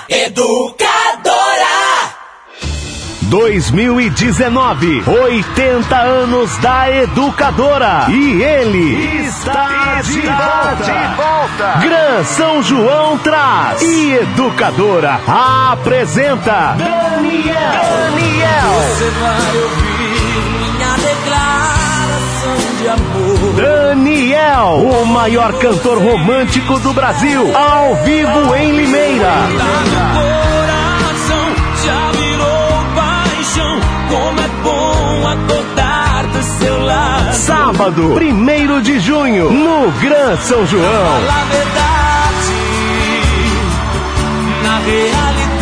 educadora. 2019, 80 anos da educadora. E ele está, de, volta. de volta. Gran São João traz. E educadora apresenta Daniel. Daniel. Você vai ouvir Daniel, o maior cantor romântico do Brasil, ao vivo em Limeira. Coração já virou paixão. Como é bom acordar do seu lado. Sábado, 1 de junho, no Gran São João. Fala a verdade, na realidade.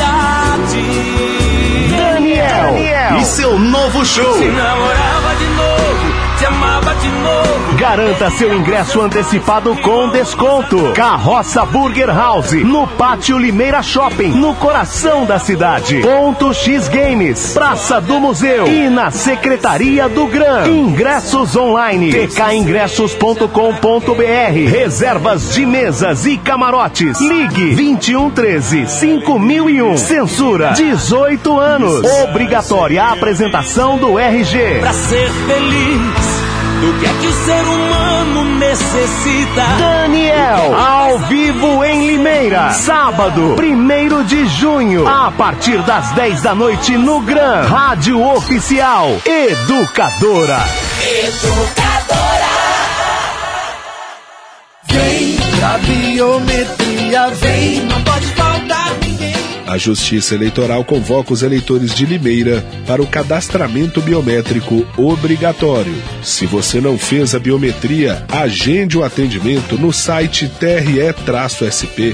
Daniel, Daniel. e seu novo show. Se namorava de novo, te amava de novo. Garanta seu ingresso antecipado com desconto. Carroça Burger House, no Pátio Limeira Shopping, no coração da cidade. Ponto X Games, Praça do Museu e na Secretaria do Gran. Ingressos online. pkingressos.com.br. Reservas de mesas e camarotes. Ligue 2113 5001. Censura 18 anos. Obrigatória a apresentação do RG. Pra ser feliz, do que é que o ser humano necessita? Daniel, ao vivo em Limeira. Sábado, 1 de junho, a partir das 10 da noite no Gran Rádio Oficial Educadora. Educadora. Vem pra biometria, vem, não pode. A Justiça Eleitoral convoca os eleitores de Limeira para o cadastramento biométrico obrigatório. Se você não fez a biometria, agende o atendimento no site tre-sp.jus.br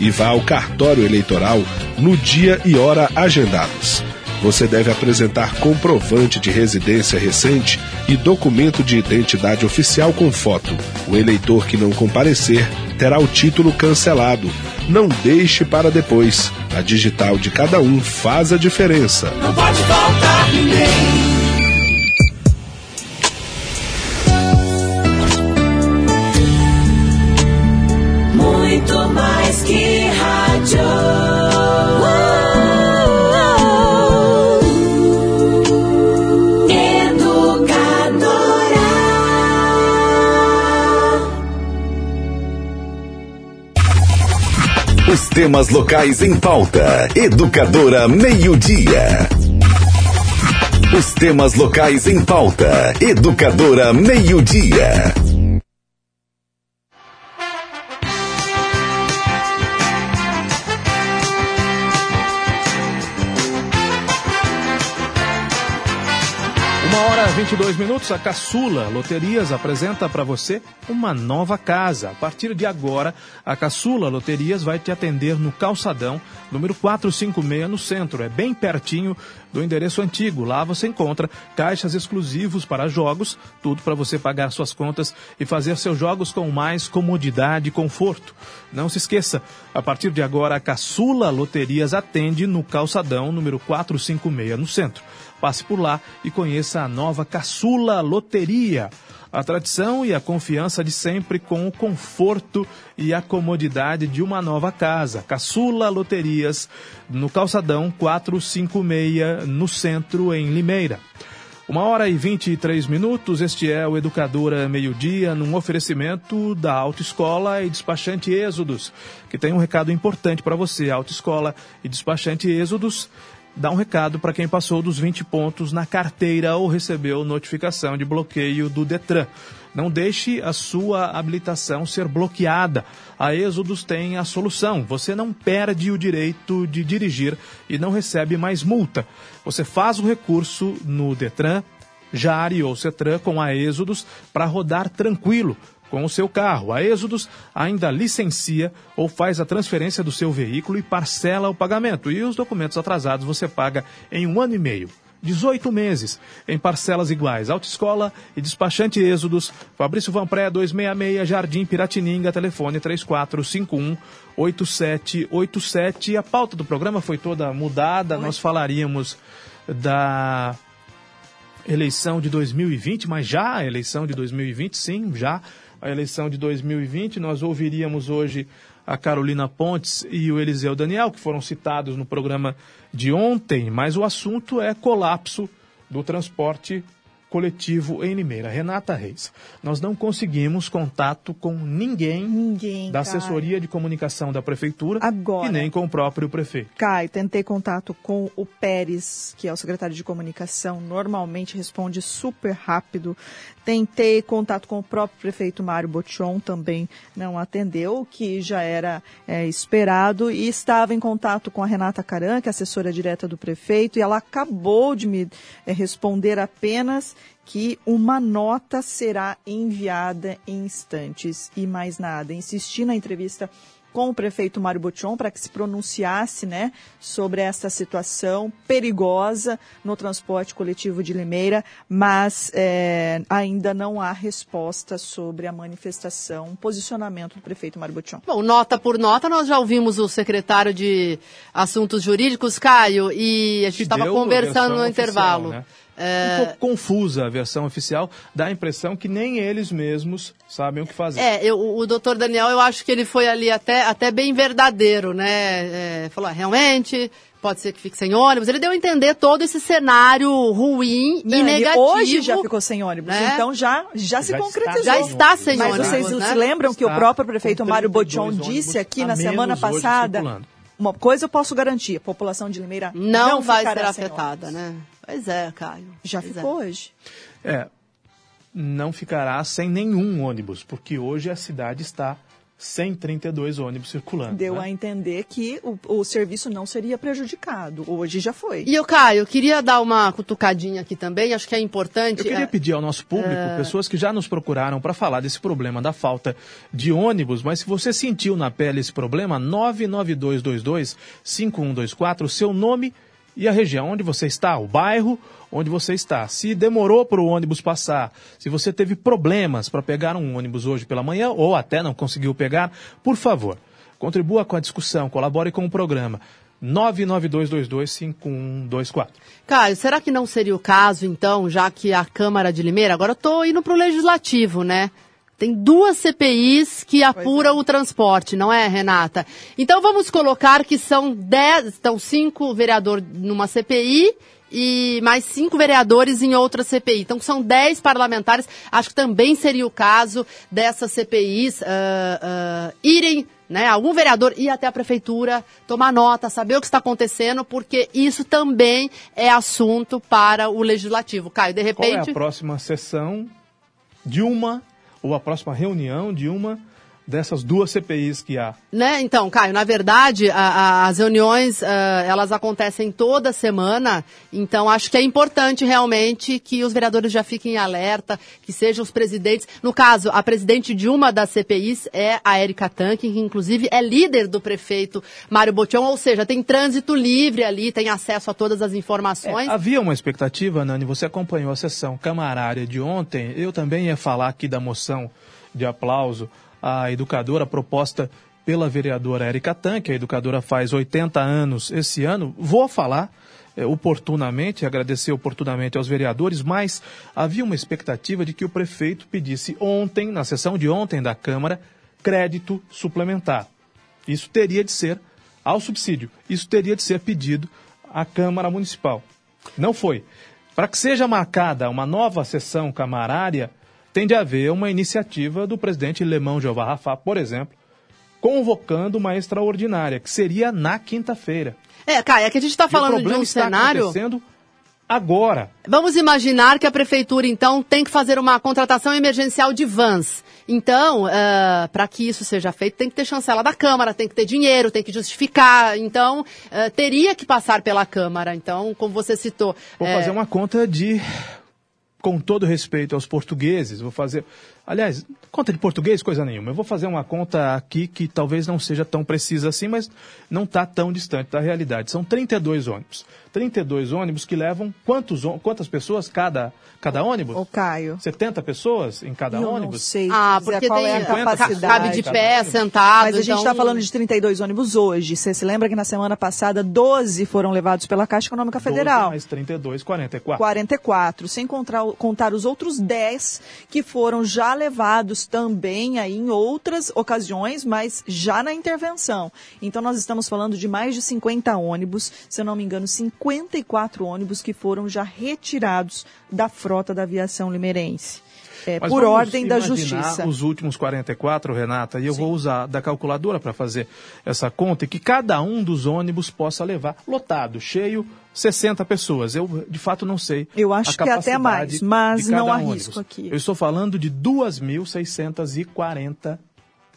e vá ao cartório eleitoral no dia e hora agendados. Você deve apresentar comprovante de residência recente e documento de identidade oficial com foto. O eleitor que não comparecer terá o título cancelado. Não deixe para depois. A digital de cada um faz a diferença. Não pode faltar ninguém. Temas locais em pauta. Educadora Meio-Dia. Os temas locais em pauta. Educadora Meio-Dia. Uma hora e 22 minutos, a Caçula Loterias apresenta para você uma nova casa. A partir de agora, a Caçula Loterias vai te atender no Calçadão, número 456, no centro. É bem pertinho do endereço antigo. Lá você encontra caixas exclusivos para jogos, tudo para você pagar suas contas e fazer seus jogos com mais comodidade e conforto. Não se esqueça, a partir de agora, a Caçula Loterias atende no Calçadão, número 456, no centro. Passe por lá e conheça a nova Caçula Loteria. A tradição e a confiança de sempre com o conforto e a comodidade de uma nova casa. Caçula Loterias, no Calçadão 456, no centro, em Limeira. Uma hora e 23 minutos, este é o Educadora Meio-Dia, num oferecimento da Autoescola e Despachante Êxodos, que tem um recado importante para você. Autoescola e Despachante Êxodos dá um recado para quem passou dos 20 pontos na carteira ou recebeu notificação de bloqueio do Detran. Não deixe a sua habilitação ser bloqueada. A Êxodos tem a solução. Você não perde o direito de dirigir e não recebe mais multa. Você faz o recurso no Detran, Jari ou Cetran com a Êxodos para rodar tranquilo com o seu carro. A Êxodos ainda licencia ou faz a transferência do seu veículo e parcela o pagamento. E os documentos atrasados você paga em um ano e meio. 18 meses, em parcelas iguais. Autoescola e despachante Êxodos, Fabrício Vanpré, 266, Jardim Piratininga, telefone 3451 8787. A pauta do programa foi toda mudada, nós falaríamos da eleição de 2020, mas já a eleição de 2020, sim, já a eleição de 2020. Nós ouviríamos hoje a Carolina Pontes e o Eliseu Daniel, que foram citados no programa de ontem, mas o assunto é colapso do transporte coletivo em Limeira. Renata Reis, nós não conseguimos contato com ninguém, Ninguém, da assessoria de comunicação da prefeitura Agora. e nem com o próprio prefeito. Caio, tentei contato com o Pérez, que é o secretário de comunicação, normalmente responde super rápido. Tentei contato com o próprio prefeito Mário Botion, também não atendeu, o que já era é, esperado. E estava em contato com a Renata Caran, que é assessora direta do prefeito, e ela acabou de me é, responder apenas que uma nota será enviada em instantes e mais nada. Insisti na entrevista com o prefeito Mário Botion para que se pronunciasse né, sobre essa situação perigosa no transporte coletivo de Limeira, mas é, ainda não há resposta sobre a manifestação, o posicionamento do prefeito Mário Botion. Bom, nota por nota, nós já ouvimos o secretário de Assuntos Jurídicos, Caio, e a gente Que estava conversando no intervalo. oficial, né? É, Um pouco confusa a versão oficial, dá a impressão que nem eles mesmos sabem o que fazer. É, eu, o doutor Daniel, eu acho que ele foi ali até, até bem verdadeiro, né? É, falou, ah, realmente, pode ser que fique sem ônibus. Ele deu a entender todo esse cenário ruim e negativo. Hoje já ficou sem ônibus, né? então já, já, se Já está concretizou. Já está sem Mas ônibus, vocês né? se lembram que o Está próprio prefeito Mário 32 Botion disse aqui na semana passada, uma coisa eu posso garantir, a população de Limeira Não, não, vai ser afetada, ônibus. né? Pois é, Caio. Já Pois ficou é. hoje. É, não ficará sem nenhum ônibus, porque hoje a cidade está sem 32 ônibus circulando. Deu né? a entender que o, o serviço não seria prejudicado. Hoje já foi. E eu, Caio, eu queria dar uma cutucadinha aqui também, acho que é importante. Eu queria é, pedir ao nosso público, É. pessoas que já nos procuraram para falar desse problema da falta de ônibus, mas se você sentiu na pele esse problema, 99222-5124, o seu nome e a região onde você está, o bairro onde você está. Se demorou para o ônibus passar, se você teve problemas para pegar um ônibus hoje pela manhã ou até não conseguiu pegar, por favor, contribua com a discussão, colabore com o programa. 992225124. Caio, será que não seria o caso, então, já que a Câmara de Limeira, agora eu estou indo para o Legislativo, né? Tem duas CPIs que apuram o transporte, não é, Renata? Então vamos colocar que são dez, estão cinco vereadores numa CPI e mais cinco vereadores em outra CPI. Então são dez parlamentares. Acho que também seria o caso dessas CPIs ah, ah, irem né, algum vereador ir até a prefeitura, tomar nota, saber o que está acontecendo, porque isso também é assunto para o legislativo. Caio, de Qual é repente. a próxima sessão de uma, ou a próxima reunião de uma dessas duas CPIs que há? Né? Então, Caio, na verdade, a- a- as reuniões, ah, elas acontecem toda semana, então acho que é importante realmente que os vereadores já fiquem em alerta, que sejam os presidentes. No caso, a presidente de uma das CPIs é a Erika Tanque, que inclusive é líder do prefeito Mário Botion, ou seja, tem trânsito livre ali, tem acesso a todas as informações. É, havia uma expectativa, Nani, você acompanhou a sessão camarária de ontem. Eu também ia falar aqui da moção de aplauso à educadora proposta pela vereadora Érica Tanque. A educadora faz 80 anos esse ano. Vou falar eh, oportunamente, agradecer oportunamente aos vereadores, mas havia uma expectativa de que o prefeito pedisse ontem, na sessão de ontem da Câmara, crédito suplementar. Isso teria de ser ao subsídio. Isso teria de ser pedido à Câmara Municipal. Não foi. Para que seja marcada uma nova sessão camarária, tem de haver uma iniciativa do presidente Lemão Jeová Rafá, por exemplo, convocando uma extraordinária, que seria na quinta-feira. É, Caio, é que a gente está falando de um está cenário. acontecendo agora. Vamos imaginar que a prefeitura, então, tem que fazer uma contratação emergencial de vans. Então, para que isso seja feito, tem que ter chancela da Câmara, tem que ter dinheiro, tem que justificar. Então, ah, teria que passar pela Câmara. Então, como você citou. Vou é, fazer uma conta de. Com todo respeito aos portugueses, vou fazer. Aliás, conta de português, coisa nenhuma. Eu vou fazer uma conta aqui que talvez não seja tão precisa assim, mas não está tão distante da realidade. São 32 ônibus. 32 ônibus que levam quantos, quantas pessoas cada, cada ônibus? Ô, Caio. 70 pessoas em cada Eu não ônibus? sei Ah, porque qual tem- é a 50 capacidade. cabe de pé, sentado. Mas a gente então- está falando de 32 ônibus hoje. Você se lembra que na semana passada 12 foram levados pela Caixa Econômica 12 Federal. mais 32, 44. 44, sem contar, contar os outros 10 que foram já levados também aí em outras ocasiões, mas já na intervenção. Então nós estamos falando de mais de 50 ônibus, se eu não me engano, 54 ônibus que foram já retirados da frota da aviação limeirense. É, por ordem da Justiça. Os últimos 44, Renata, e eu vou usar da calculadora para fazer essa conta, e que cada um dos ônibus possa levar lotado, cheio, 60 pessoas. Eu, de fato, não sei. Eu acho que até mais, mas não ônibus. arrisco aqui. Eu estou falando de 2.640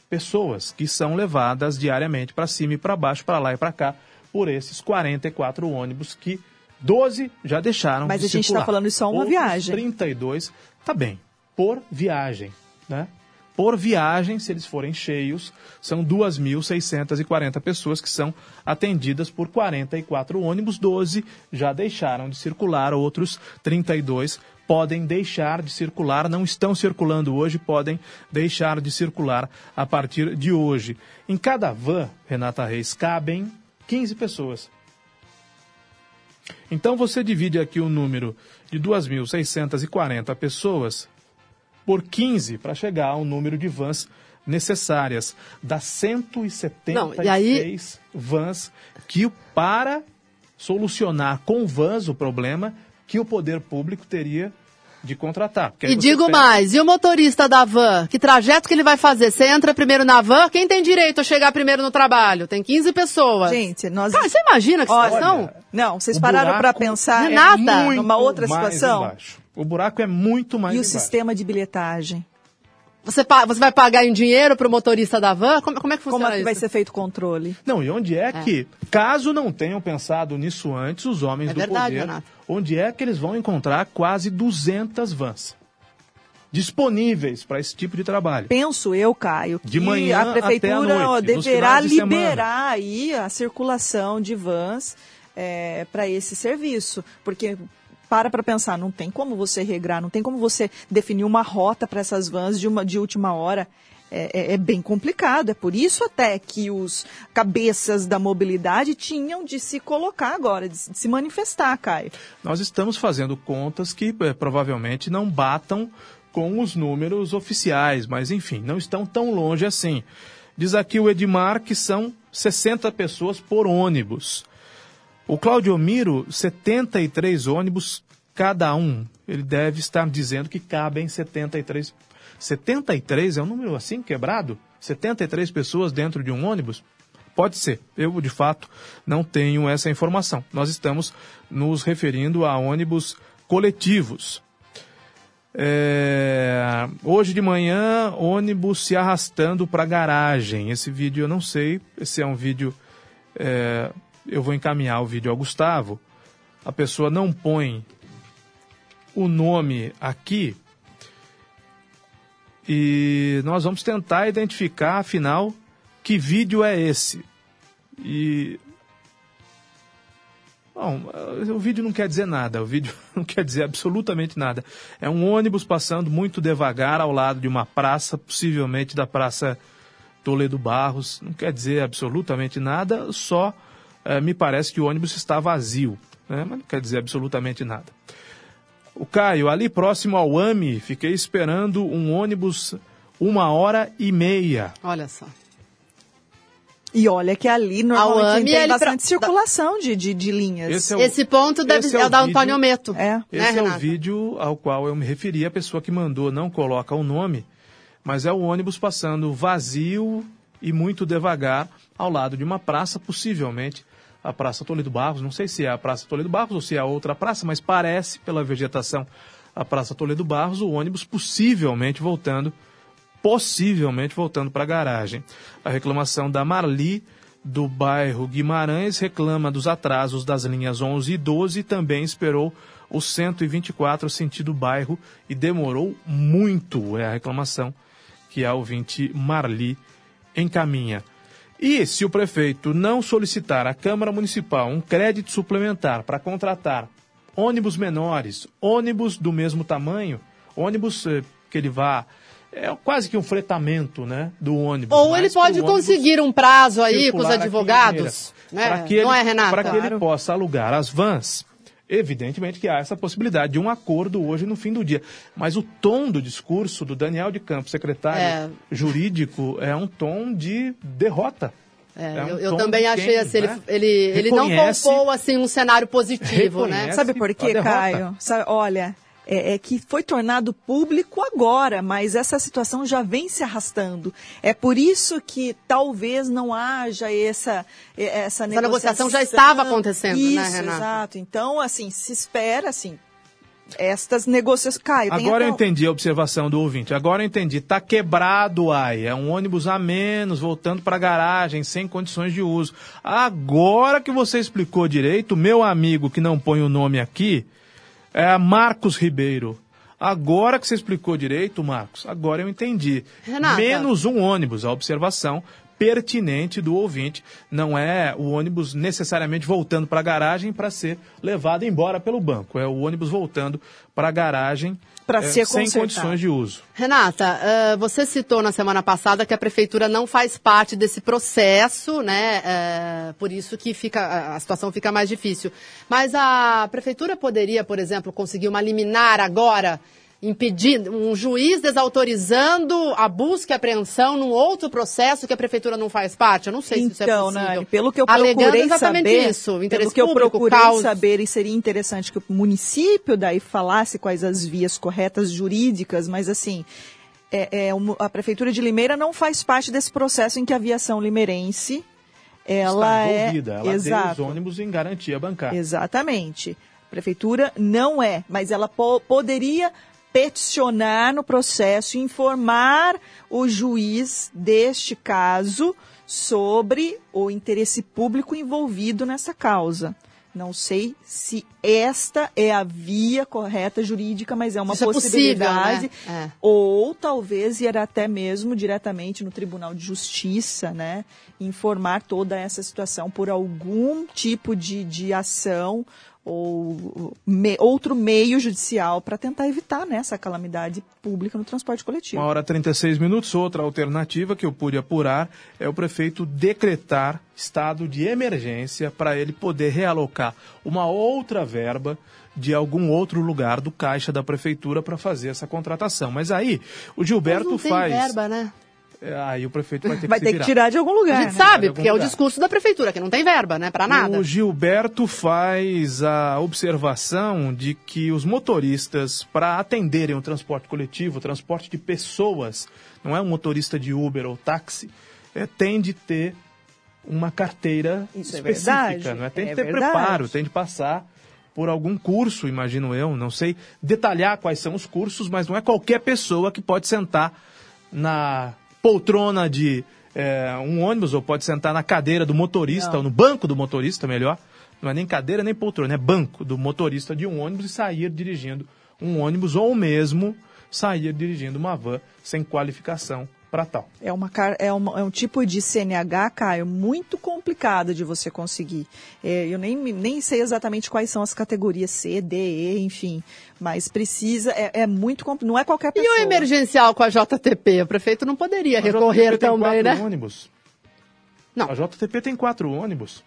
pessoas que são levadas diariamente para cima e para baixo, para lá e para cá, por esses 44 ônibus que 12 já deixaram Mas de a gente tá circular. falando só uma Outros viagem. 32, tá bem, por viagem, né? Por viagem, se eles forem cheios, são 2.640 pessoas que são atendidas por 44 ônibus, 12 já deixaram de circular, outros 32 podem deixar de circular, não estão circulando hoje, podem deixar de circular a partir de hoje. Em cada van, Renata Reis, cabem 15 pessoas. Então você divide aqui o número de 2.640 pessoas por 15 para chegar ao número de vans necessárias. Dá 176 Não, e aí- vans que para solucionar com vans o problema que o poder público teria de contratar. E digo pega- mais, e o motorista da van? Que trajeto que ele vai fazer? Você entra primeiro na van, quem tem direito a chegar primeiro no trabalho? Tem 15 pessoas. Gente, nós... Cara, você imagina que Olha, situação? Não, vocês O pararam para pensar é muito numa outra situação? embaixo. O buraco é muito mais E o embaixo. sistema de bilhetagem? Você, você vai pagar em dinheiro pro motorista da van? Como, como é que funciona Como é que isso? vai ser feito o controle? Não, e onde é, que, caso não tenham pensado nisso antes, os homens É do verdade, poder, Renato. Onde é que eles vão encontrar quase 200 vans disponíveis para esse tipo de trabalho? Penso eu, Caio, que De manhã a prefeitura ó, noite, deverá de liberar aí a circulação de vans para esse serviço, porque para para pensar, não tem como você regrar, não tem como você definir uma rota para essas vans de uma de última hora. É, é- é bem complicado. É por isso até que os cabeças da mobilidade tinham de se colocar agora, de, se- manifestar, Caio. Nós estamos fazendo contas que eh, provavelmente não batam com os números oficiais, mas enfim, não estão tão longe assim. Diz aqui o Edmar que são 60 pessoas por ônibus. O Claudio Miro, 73 ônibus cada um. Ele deve estar dizendo que cabem 73. 73 é um número assim quebrado? 73 pessoas dentro de um ônibus? Pode ser. Eu, de fato, não tenho essa informação. Nós estamos nos referindo a ônibus coletivos. É, Hoje de manhã, ônibus se arrastando para a garagem. Esse vídeo eu não sei. Esse é um vídeo. é, Eu vou encaminhar o vídeo ao Gustavo. A pessoa não põe o nome aqui. E nós vamos tentar identificar, afinal, que vídeo é esse. E. Bom, eh, o vídeo não quer dizer nada, o vídeo não quer dizer absolutamente nada. É um ônibus passando muito devagar ao lado de uma praça, possivelmente da Praça Toledo Barros. Não quer dizer absolutamente nada, só eh, me parece que o ônibus está vazio, né? mas não quer dizer absolutamente nada. O Caio, ali próximo ao AMI, fiquei esperando um ônibus uma hora e meia. Olha só. E olha que ali normalmente AMI, tem bastante pra- circulação de, de, de linhas. Esse é o- Esse ponto deve esse ser é é o o da vídeo- Antônio Meto. É. Né, Esse é o vídeo ao qual eu me referi. A pessoa que mandou não coloca o nome, mas é o ônibus passando vazio e muito devagar ao lado de uma praça, possivelmente a Praça Toledo Barros. Não sei se é a Praça Toledo Barros ou se é a outra praça, mas parece, pela vegetação, a Praça Toledo Barros, o ônibus possivelmente voltando, possivelmente voltando para a garagem. A reclamação da Marli do bairro Guimarães reclama dos atrasos das linhas 11 e 12 e também esperou o 124 sentido bairro e demorou muito. É a reclamação que a ouvinte Marli encaminha. E se o prefeito não solicitar à Câmara Municipal um crédito suplementar para contratar ônibus menores, ônibus do mesmo tamanho, ônibus eh, que ele vá. É quase que um fretamento né, do ônibus. Ou ele pode conseguir um prazo aí com os advogados. Né? Para que ele, Não é, Renata? Para que ele Claro. possa alugar as vans, evidentemente que há essa possibilidade de um acordo hoje no fim do dia. Mas o tom do discurso do Daniel de Campos, secretário É. jurídico, é um tom de derrota. É, É um eu, eu também achei quem, assim, ele, né? ele, ele não Reconhece- compôs assim um cenário positivo, né? Sabe por quê. Caio? Sabe, olha, é, é que foi tornado público agora, mas essa situação já vem se arrastando. É por isso que talvez não haja essa essa, Essa negociação já estava acontecendo, né, isso, Renata? exato. Então, assim, se espera, assim, estas negociações... Caio, Agora eu até um- entendi a observação do ouvinte. Agora eu entendi. Tá quebrado, ai. É um ônibus a menos, voltando para a garagem, sem condições de uso. Agora que você explicou direito, meu amigo que não põe o nome aqui é Marcos Ribeiro. Agora que você explicou direito, Marcos, agora eu entendi. Renata. Menos um ônibus, a observação pertinente do ouvinte. Não é o ônibus necessariamente voltando para a garagem para ser levado embora pelo banco. É o ônibus voltando para a garagem Pra é, ser sem consertado. condições de uso. Renata, eh, você citou na semana passada que a prefeitura não faz parte desse processo, né? eh, por isso que fica, a- a situação fica mais difícil. Mas a prefeitura poderia, por exemplo, conseguir uma liminar agora, impedindo, um juiz desautorizando a busca e apreensão num outro processo que a prefeitura não faz parte? Eu não sei se isso é Então, possível. Nani, pelo que eu Alegando procurei exatamente saber, isso, interesse pelo que eu público, procurei causa- saber, e seria interessante que o município daí falasse quais as vias corretas jurídicas, mas assim, é, é, a prefeitura de Limeira não faz parte desse processo em que a aviação limeirense ela está é envolvida. Ela exato. deu os ônibus em garantia bancária. Exatamente. A prefeitura não é, mas ela po- poderia peticionar no processo, informar o juiz deste caso sobre o interesse público envolvido nessa causa. Não sei se esta é a via correta jurídica, mas é uma Isso é possível, possibilidade. né? É. Ou talvez ir até mesmo diretamente no Tribunal de Justiça, né? Informar toda essa situação por algum tipo de, de ação ou me- outro meio judicial para tentar evitar né, essa calamidade pública no transporte coletivo. Uma hora e 36 minutos. Outra alternativa que eu pude apurar é o prefeito decretar estado de emergência para ele poder realocar uma outra verba de algum outro lugar do caixa da prefeitura para fazer essa contratação. Mas aí o Gilberto Mas não tem faz. verba, né? É, Aí o prefeito vai ter Vai que ter se que tirar de algum lugar. A gente né? sabe, porque é o discurso da prefeitura, que não tem verba, né? Pra nada. O Gilberto faz a observação de que os motoristas, para atenderem o transporte coletivo, o transporte de pessoas, não é um motorista de Uber ou táxi, é, tem de ter uma carteira Isso é específica, é? Tem é de ter verdade. preparo, tem de passar por algum curso, imagino eu, não sei detalhar quais são os cursos, mas não é qualquer pessoa que pode sentar na poltrona de é, um ônibus ou pode sentar na cadeira do motorista, Não. ou no banco do motorista, melhor. Não é nem cadeira nem poltrona, é banco do motorista de um ônibus e sair dirigindo um ônibus ou mesmo sair dirigindo uma van sem qualificação para tal. É, uma, é, uma- é um tipo de CNH, Caio, muito complicado de você conseguir. É, eu nem, nem sei exatamente quais são as categorias C, D, E, enfim. Mas precisa, é, é muito complicado. Não é qualquer E pessoa. o emergencial com a JTP? O prefeito não poderia A recorrer JTP tem também, quatro né? ônibus. Não. A JTP tem quatro ônibus.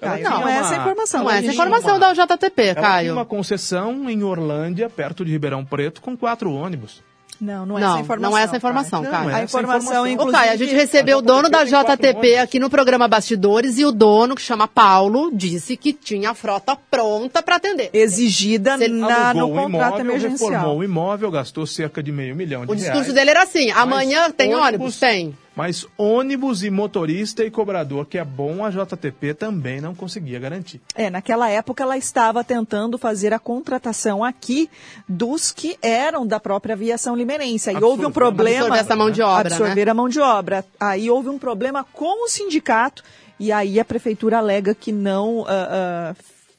Caio, não, essa é a uma- informação. Não, essa é a informação da JTP, Ela tinha Caio. uma concessão em Orlândia, perto de Ribeirão Preto, com quatro ônibus. Não, não é Não, essa a informação. não é essa a informação, Caio. Não, A essa informação, informação. Ô, inclusive... Caio, a gente recebeu a o dono da JTP aqui no programa Bastidores e o dono, que chama Paulo, disse que tinha a frota pronta para atender. exigida Se- na, no o contrato imóvel, emergencial. reformou o imóvel, gastou cerca de meio milhão de O reais. discurso dele era assim: amanhã tem ônibus? Tem. Mas ônibus e motorista e cobrador, que é bom, a JTP também não conseguia garantir. É, naquela época ela estava tentando fazer a contratação aqui dos que eram da própria aviação limeirense. Aí houve um problema. absorver essa mão de obra, Absorver né? a mão de obra. Aí houve um problema com o sindicato e aí a prefeitura alega que não ah, ah,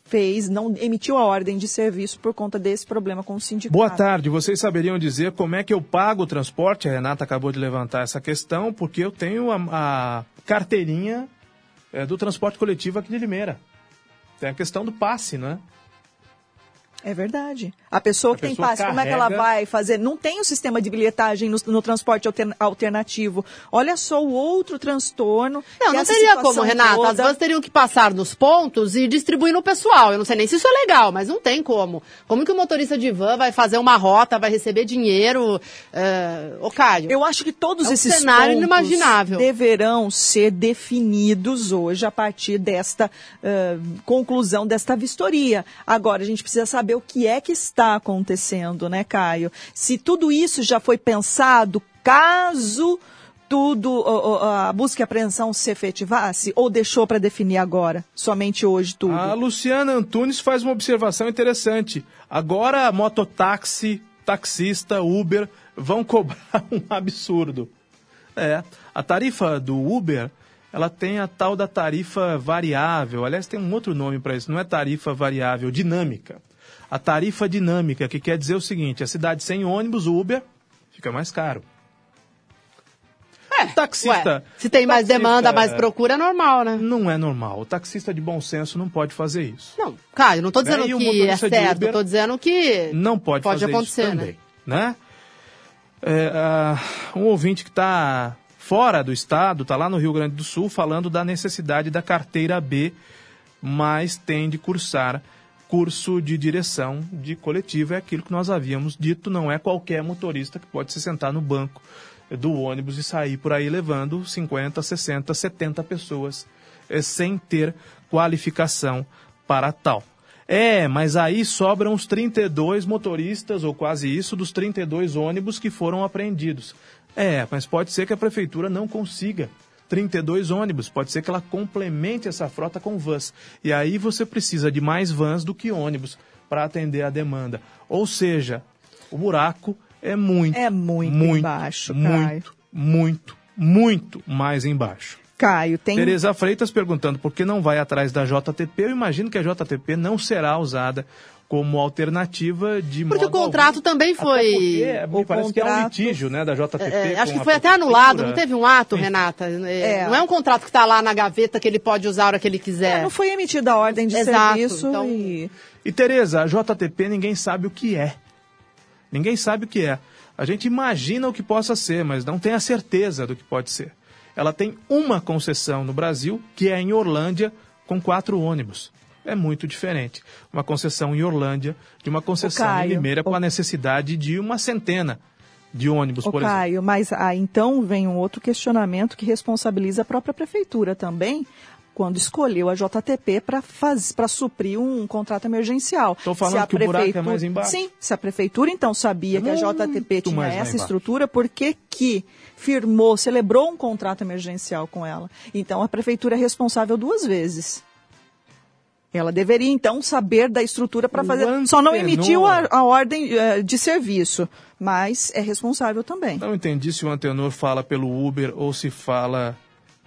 fez, não emitiu a ordem de serviço por conta desse problema com o sindicato. Boa tarde, vocês saberiam dizer como é que eu pago o transporte? A Renata acabou de levantar essa questão, porque eu tenho a, a carteirinha é, do transporte coletivo aqui de Limeira. Tem a questão do passe, né? É verdade. A pessoa A que tem pessoa passe, como é que ela carrega- vai fazer? Não tem o sistema de bilhetagem no, no transporte altern- alternativo. Olha só o outro transtorno. Não, não teria como, Renata. As toda- vans teriam que passar nos pontos e distribuir no pessoal. Eu não sei nem se isso é legal, mas não tem como. Como que o motorista de van vai fazer uma rota, vai receber dinheiro? É... Ô, Caio. Eu acho que todos É um esses cenário pontos inimaginável. deverão ser definidos hoje a partir desta eh, conclusão desta vistoria. Agora, a gente precisa saber o que é que está acontecendo, né, Caio? Se tudo isso já foi pensado, caso tudo, a busca e apreensão se efetivasse, ou deixou para definir agora, somente hoje tudo? A Luciana Antunes faz uma observação interessante. Agora, mototáxi, taxista, Uber vão cobrar um absurdo. É, a tarifa do Uber, ela tem a tal da tarifa variável. Aliás, tem um outro nome para isso, não é tarifa variável, dinâmica. A tarifa dinâmica, que quer dizer o seguinte, a cidade sem ônibus, Uber, fica mais caro. É, taxista. ué, se tem mais taxista, demanda, mais procura, é normal, né? Não é normal. O taxista de bom senso não pode fazer isso. Não, Caio, não tô dizendo É, e o que é certo, Uber tô dizendo que Não pode, pode acontecer, também, né? É, ah, um ouvinte que está fora do estado, está lá no Rio Grande do Sul, falando da necessidade da carteira B, mas tem de cursar curso de direção de coletivo. É aquilo que nós havíamos dito, não é qualquer motorista que pode se sentar no banco do ônibus e sair por aí levando 50, 60, 70 pessoas eh, sem ter qualificação para tal. É, mas aí sobram os 32 motoristas, ou quase isso, dos 32 ônibus que foram apreendidos. É, mas pode ser que a prefeitura não consiga 32 ônibus, pode ser que ela complemente essa frota com vans. E aí você precisa de mais vans do que ônibus para atender a demanda. Ou seja, o buraco é muito, É muito muito embaixo, Caio. muito, muito, muito mais embaixo. Caio, tem. Tereza Freitas perguntando por que não vai atrás da JTP. Eu imagino que a JTP não será usada como alternativa de Porque o modo algum. contrato também foi. Porque é, me parece que é um litígio né, da JTP. É, acho com que foi até anulado, não teve um ato, Renata? É, É. Não é um contrato que está lá na gaveta que ele pode usar a hora que ele quiser. É, não foi emitida a ordem de Exato, serviço então- e. E Tereza, a JTP ninguém sabe o que é. Ninguém sabe o que é. A gente imagina o que possa ser, mas não tem a certeza do que pode ser. Ela tem uma concessão no Brasil, que é em Orlândia, com quatro ônibus. É muito diferente. Uma concessão em Orlândia de uma concessão em Limeira com a necessidade de uma centena de ônibus, Ô, por exemplo. Caio, mas ah, então vem um outro questionamento que responsabiliza a própria prefeitura também, quando escolheu a JTP para suprir um contrato emergencial. Tô falando que o buraco é prefeitura- mais embaixo. Sim, se a prefeitura então sabia que a JTP tinha essa estrutura, por que que firmou, celebrou um contrato emergencial com ela? Então a prefeitura é responsável duas vezes. Ela deveria, então, saber da estrutura para fazer. Só não antenor- emitiu a, a ordem eh, de serviço, mas é responsável também. Não entendi se o antenor fala pelo Uber ou se fala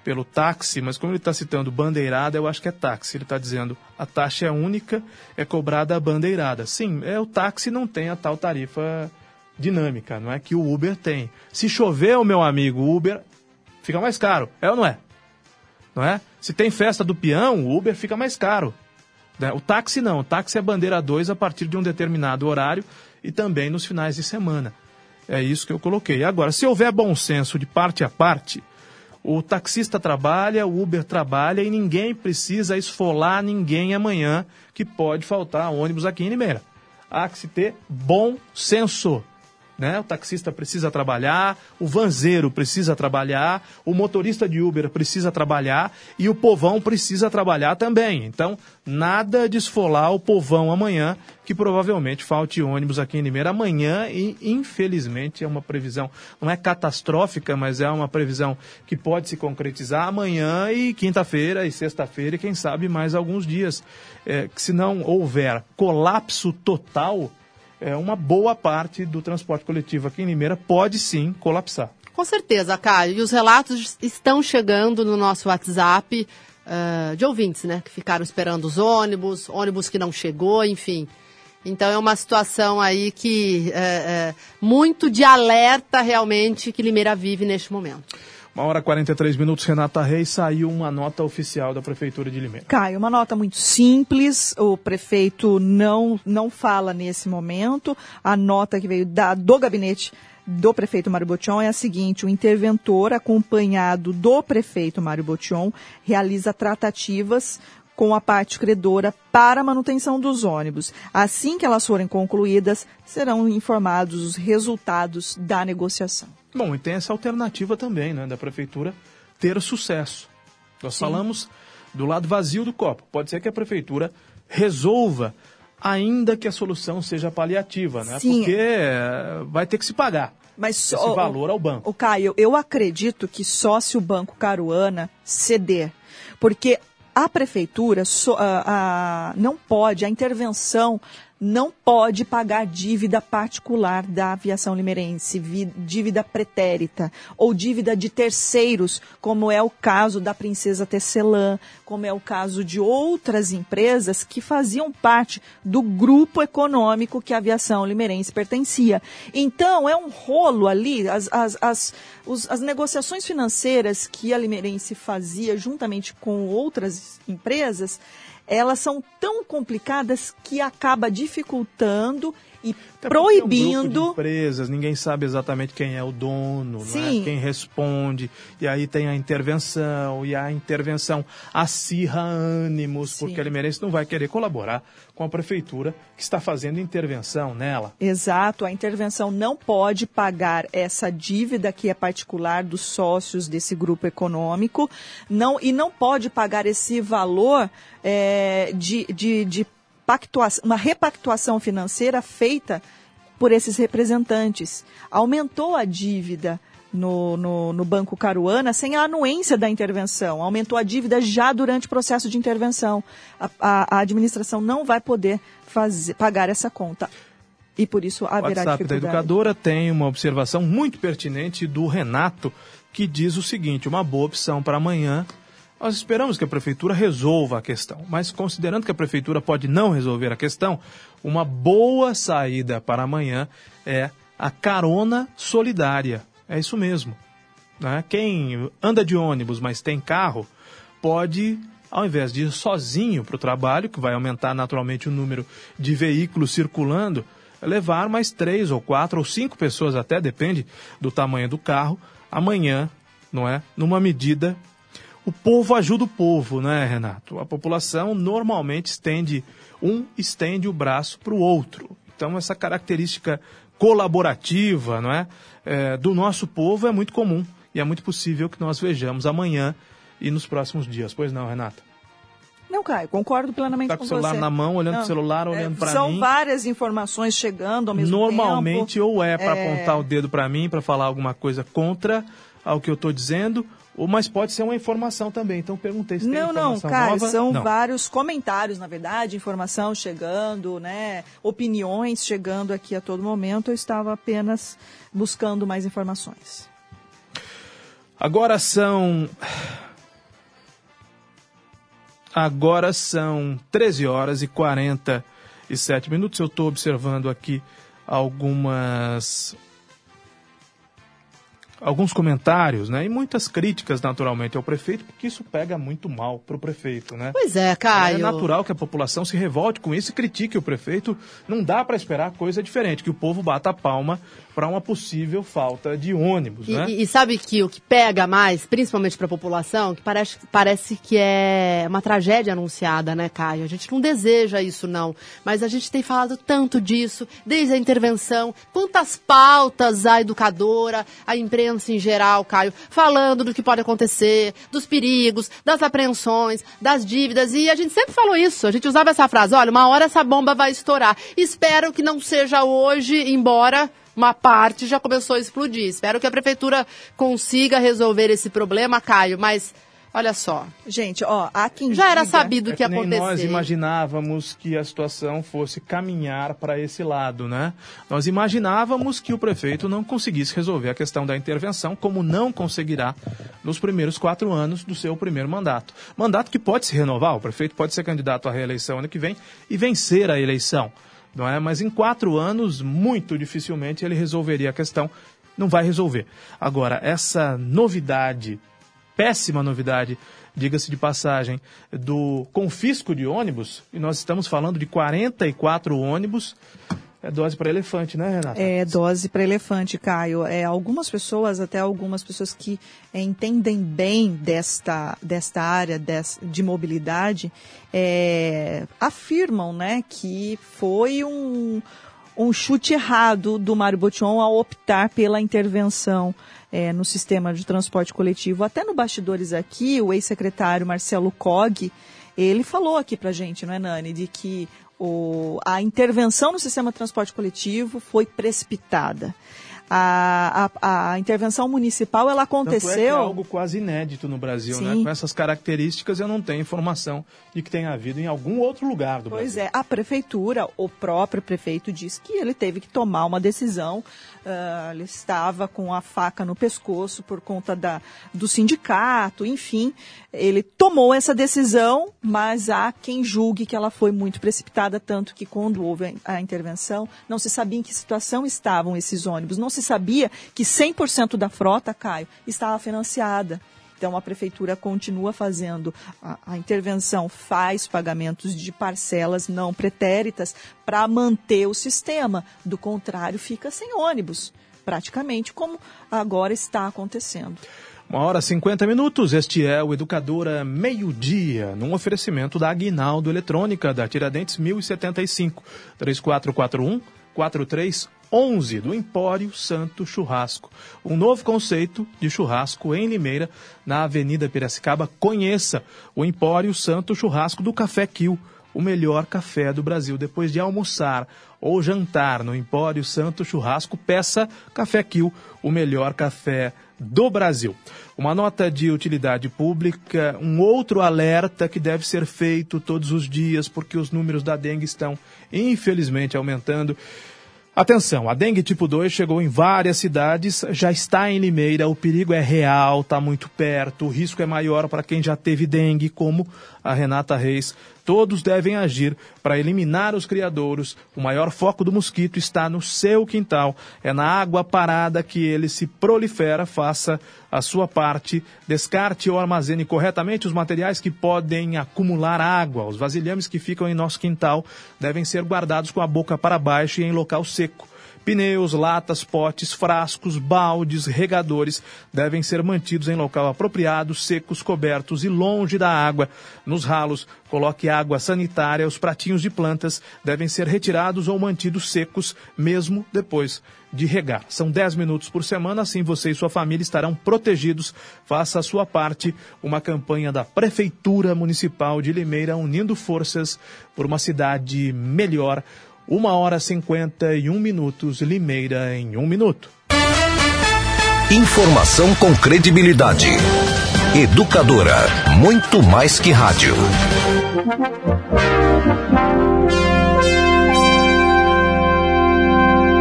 pelo táxi, mas como ele está citando bandeirada, eu acho que é táxi. Ele está dizendo a taxa é única, é cobrada a bandeirada. Sim, é o táxi não tem a tal tarifa dinâmica, não é que o Uber tem. Se chover, o meu amigo, o Uber fica mais caro, é ou não é? Não é? Se tem festa do peão, o Uber fica mais caro. Né? O táxi não, o táxi é bandeira 2 a partir de um determinado horário e também nos finais de semana. É isso que eu coloquei. Agora, se houver bom senso de parte a parte, o taxista trabalha, o Uber trabalha e ninguém precisa esfolar ninguém amanhã que pode faltar ônibus aqui em Limeira. Há que se ter bom senso. Né? O taxista precisa trabalhar, o vanzeiro precisa trabalhar, o motorista de Uber precisa trabalhar e o povão precisa trabalhar também. Então, nada de esfolar o povão amanhã, que provavelmente falte ônibus aqui em Limeira amanhã e, infelizmente, é uma previsão, não é catastrófica, mas é uma previsão que pode se concretizar amanhã e quinta-feira e sexta-feira e quem sabe mais alguns dias. É, que se não houver colapso total, é, uma boa parte do transporte coletivo aqui em Limeira pode sim colapsar. Com certeza, Caio. E os relatos estão chegando no nosso WhatsApp ah, de ouvintes, né? Que ficaram esperando os ônibus, ônibus que não chegou, enfim. Então é uma situação aí que é, é, muito de alerta realmente que Limeira vive neste momento. Uma hora e 43 minutos, Renata Reis, saiu uma nota oficial da Prefeitura de Limeira. Caio, uma nota muito simples, o prefeito não, não fala nesse momento. A nota que veio da, do gabinete do prefeito Mário Botion é a seguinte: o interventor, acompanhado do prefeito Mário Botion, realiza tratativas com a parte credora para a manutenção dos ônibus. Assim que elas forem concluídas, serão informados os resultados da negociação. Bom, e tem essa alternativa também, né, da Prefeitura ter sucesso. Nós falamos do lado vazio do copo. Pode ser que a Prefeitura resolva, ainda que a solução seja paliativa, né? Sim. Porque eh, vai ter que se pagar Mas esse só- valor ao banco. O Caio, eu acredito que só se o Banco Caruana ceder, porque a prefeitura só- a- a- não pode, a intervenção não pode pagar dívida particular da aviação limeirense, vi- dívida pretérita ou dívida de terceiros, como é o caso da Princesa Tecelã, como é o caso de outras empresas que faziam parte do grupo econômico que a aviação limeirense pertencia. Então, é um rolo ali, as, as, as, os- as negociações financeiras que a limeirense fazia juntamente com outras empresas, elas são tão complicadas que acaba dificultando e Até porque é um proibindo. empresas, ninguém sabe exatamente quem é o dono, é? Sim. quem responde, e aí tem a intervenção, e a intervenção acirra ânimos, porque a Limeirense não vai querer colaborar com a prefeitura que está fazendo intervenção nela. Exato, a intervenção não pode pagar essa dívida que é particular dos sócios desse grupo econômico, não e não pode pagar esse valor é, de, de, de pactuação, uma repactuação financeira feita por esses representantes. Aumentou a dívida no, no, no Banco Caruana sem a anuência da intervenção. Aumentou a dívida já durante o processo de intervenção. A, a- a administração não vai poder fazer, pagar essa conta. E por isso haverá WhatsApp da dificuldade. educadora tem uma observação muito pertinente do Renato, que diz o seguinte: uma boa opção para amanhã. Nós esperamos que a prefeitura resolva a questão, mas considerando que a prefeitura pode não resolver a questão, uma boa saída para amanhã é a carona solidária. É isso mesmo. né? Quem anda de ônibus, mas tem carro, pode, ao invés de ir sozinho para o trabalho, que vai aumentar naturalmente o número de veículos circulando, levar mais três ou quatro ou cinco pessoas até, depende do tamanho do carro, amanhã, não é? Numa medida. O povo ajuda o povo, né, Renato? A população normalmente estende, um estende o braço para o outro. Então, essa característica colaborativa, não é? É, do nosso povo é muito comum e é muito possível que nós vejamos amanhã e nos próximos dias. Pois não, Renato? Não, Caio, concordo plenamente Tá com com o celular você. na mão, olhando Não, pro celular, é, olhando para São mim. várias informações chegando ao mesmo Normalmente tempo. ou é para É, apontar o dedo para mim, para falar alguma coisa contra ao que eu estou dizendo, ou mas pode ser uma informação também. Então perguntei se tem Não, não, Caio, nova. são Não. vários comentários, na verdade, informação chegando, né? Opiniões chegando aqui a todo momento. Eu estava apenas buscando mais informações. Agora são. Agora são 13 horas e 47 minutos. Eu estou observando aqui algumas. Alguns comentários, né? E muitas críticas, naturalmente, ao prefeito, porque isso pega muito mal para o prefeito, né? Pois é, Caio. É natural que a população se revolte com isso e critique o prefeito. Não dá para esperar coisa diferente, que o povo bata a palma para uma possível falta de ônibus, E, né? e- e sabe que o que pega mais, principalmente para a população, que parece, parece que é uma tragédia anunciada, né, Caio? A gente não deseja isso, não. Mas a gente tem falado tanto disso, desde a intervenção, quantas pautas a educadora, a imprensa em geral, Caio, falando do que pode acontecer, dos perigos, das apreensões, das dívidas. E a gente sempre falou isso. A gente usava essa frase: olha, uma hora essa bomba vai estourar. Espero que não seja hoje, embora uma parte já começou a explodir. Espero que a prefeitura consiga resolver esse problema, Caio, mas olha só. Gente, ó, há quem Já era sabido o É que ia nem acontecer. nós imaginávamos que a situação fosse caminhar para esse lado, né? Nós imaginávamos que o prefeito não conseguisse resolver a questão da intervenção, como não conseguirá nos primeiros quatro anos do seu primeiro mandato. Mandato que pode se renovar, o prefeito pode ser candidato à reeleição ano que vem e vencer a eleição, não é? Mas em quatro anos, muito dificilmente ele resolveria a questão. Não vai resolver. Agora, essa novidade péssima novidade, diga-se de passagem, do confisco de ônibus, e nós estamos falando de 44 ônibus, é dose para elefante, né, Renata? É dose para elefante, Caio. É, algumas pessoas, até algumas pessoas que é, entendem bem desta, desta área des- de mobilidade, é, afirmam né, que foi um, um chute errado do Mário Botion ao optar pela intervenção é, no sistema de transporte coletivo. Até no bastidores aqui, o ex-secretário Marcelo Cog, ele falou aqui pra gente, não é, Nani, de que o, a intervenção no sistema de transporte coletivo foi precipitada. A, a, a intervenção municipal, ela Tanto é que é aconteceu... algo quase inédito no Brasil, né? Sim. Com essas características, eu não tenho informação de que tenha havido em algum outro lugar do Pois Brasil. é, a prefeitura, o próprio prefeito disse que ele teve que tomar uma decisão. ah, ele estava com a faca no pescoço por conta da, do sindicato, enfim. Ele tomou essa decisão, mas há quem julgue que ela foi muito precipitada, tanto que quando houve a intervenção, não se sabia em que situação estavam esses ônibus. Não se sabia que 100% da frota, Caio, estava financiada. Então, a prefeitura continua fazendo a, a intervenção, faz pagamentos de parcelas não pretéritas para manter o sistema. Do contrário, fica sem ônibus, praticamente, como agora está acontecendo. Uma hora e 50 minutos, este é o Educadora Meio-Dia, num oferecimento da Aguinaldo Eletrônica, da Tiradentes 1075, 3441 4311, do Empório Santo Churrasco. Um novo conceito de churrasco em Limeira, na Avenida Piracicaba. Conheça o Empório Santo Churrasco do Café Kill, o melhor café do Brasil. Depois de almoçar ou jantar no Empório Santo Churrasco, peça Café Kill, o melhor café do Brasil. Uma nota de utilidade pública, um outro alerta que deve ser feito todos os dias, porque os números da dengue estão, infelizmente, aumentando. Atenção, a dengue tipo 2 chegou em várias cidades, já está em Limeira, o perigo é real, está muito perto, o risco é maior para quem já teve dengue, como a Renata Reis. Todos devem agir para eliminar os criadouros. O maior foco do mosquito está no seu quintal. É na água parada que ele se prolifera. Faça a sua parte. Descarte ou armazene corretamente os materiais que podem acumular água. Os vasilhames que ficam em nosso quintal devem ser guardados com a boca para baixo e em local seco. Pneus, latas, potes, frascos, baldes, regadores devem ser mantidos em local apropriado, secos, cobertos e longe da água. Nos ralos, coloque água sanitária. Os pratinhos de plantas devem ser retirados ou mantidos secos, mesmo depois de regar. São 10 minutos por semana, assim você e sua família estarão protegidos. Faça a sua parte. Uma campanha da Prefeitura Municipal de Limeira unindo forças por uma cidade melhor. Uma hora cinquenta e um minutos, Limeira em um minuto. Informação com credibilidade. Educadora, muito mais que rádio.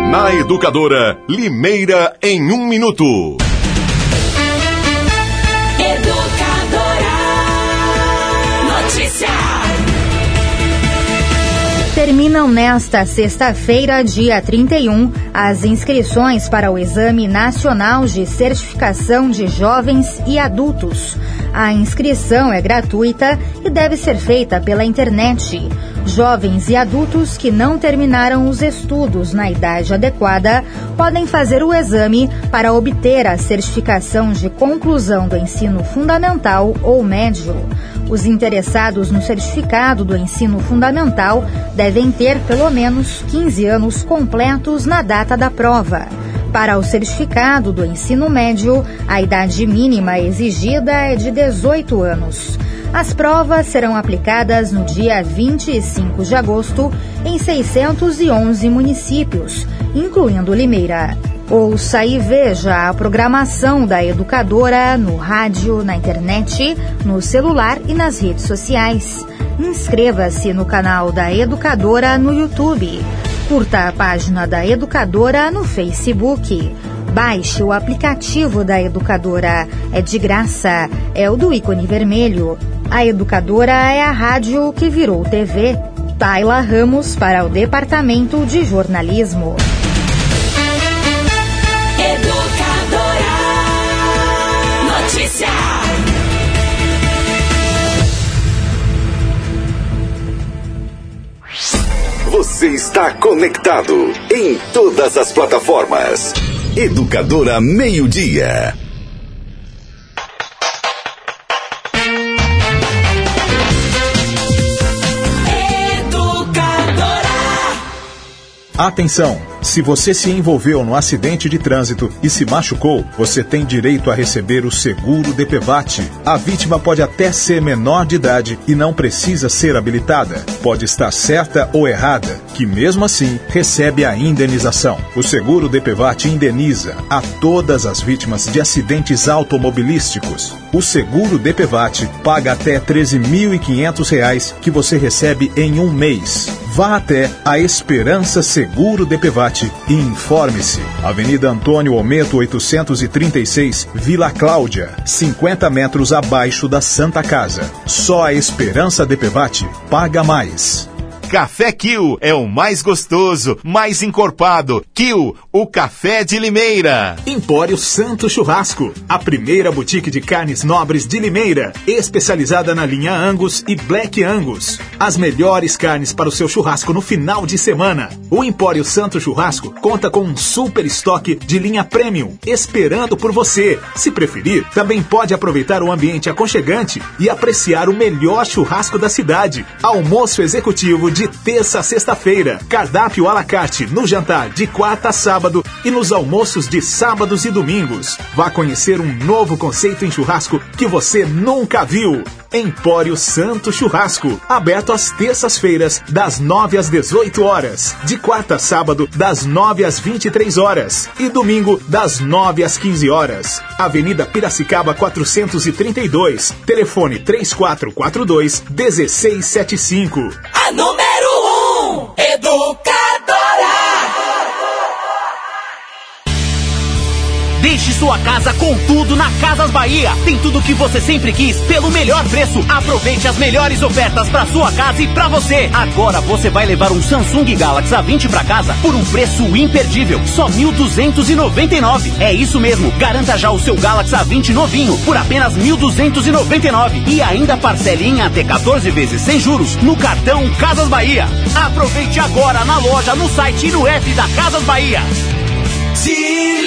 Na Educadora, Limeira em um minuto. Terminam nesta sexta-feira, dia 31, as inscrições para o Exame Nacional de Certificação de Jovens e Adultos. A inscrição é gratuita e deve ser feita pela internet. Jovens e adultos que não terminaram os estudos na idade adequada podem fazer o exame para obter a certificação de conclusão do ensino fundamental ou médio. Os interessados no certificado do ensino fundamental devem ter pelo menos 15 anos completos na data da prova. Para o certificado do ensino médio, a idade mínima exigida é de 18 anos. As provas serão aplicadas no dia 25 de agosto em 611 municípios, incluindo Limeira. Ouça e veja a programação da educadora no rádio, na internet, no celular e nas redes sociais. Inscreva-se no canal da Educadora no YouTube. Curta a página da Educadora no Facebook. Baixe o aplicativo da Educadora. É de graça. É o do ícone vermelho. A Educadora é a rádio que virou TV. Taila Ramos para o Departamento de Jornalismo. Educadora. Notícia. Você está conectado em todas as plataformas. Educadora Meio Dia. Atenção! Se você se envolveu no acidente de trânsito e se machucou, você tem direito a receber o seguro DPVAT. A vítima pode até ser menor de idade e não precisa ser habilitada. Pode estar certa ou errada, que mesmo assim recebe a indenização. O seguro DPVAT indeniza a todas as vítimas de acidentes automobilísticos. O seguro DPVAT paga até R$ 13.500 que você recebe em um mês. Vá até a Esperança Seguro e informe-se. Avenida Antônio Ometo 836, Vila Cláudia, 50 metros abaixo da Santa Casa. Só a Esperança DPVAT paga mais. Café Kill é o mais gostoso, mais encorpado. Kill, o café de Limeira. Empório Santo Churrasco, a primeira boutique de carnes nobres de Limeira, especializada na linha Angus e Black Angus. As melhores carnes para o seu churrasco no final de semana. O Empório Santo Churrasco conta com um super estoque de linha premium, esperando por você. Se preferir, também pode aproveitar o ambiente aconchegante e apreciar o melhor churrasco da cidade. Almoço executivo de terça a sexta-feira. Cardápio à la carte no jantar de quarta a sábado e nos almoços de sábados e domingos. Vá conhecer um novo conceito em churrasco que você nunca viu. Empório Santo Churrasco, aberto às terças-feiras, das 9 às 18 horas, de quarta a sábado, das 9 às 23 horas e domingo, das 9 às 15 horas. Avenida Piracicaba 432, telefone 3442 1675. A número 1, um, Educadora. Deixe sua casa com tudo na Casas Bahia. Tem tudo o que você sempre quis pelo melhor preço. Aproveite as melhores ofertas para sua casa e para você. Agora você vai levar um Samsung Galaxy A20 para casa por um preço imperdível, só 1.299. É isso mesmo. Garanta já o seu Galaxy A20 novinho por apenas 1.299 e ainda parcele em até 14 vezes sem juros no cartão Casas Bahia. Aproveite agora na loja, no site e no app da Casas Bahia. Se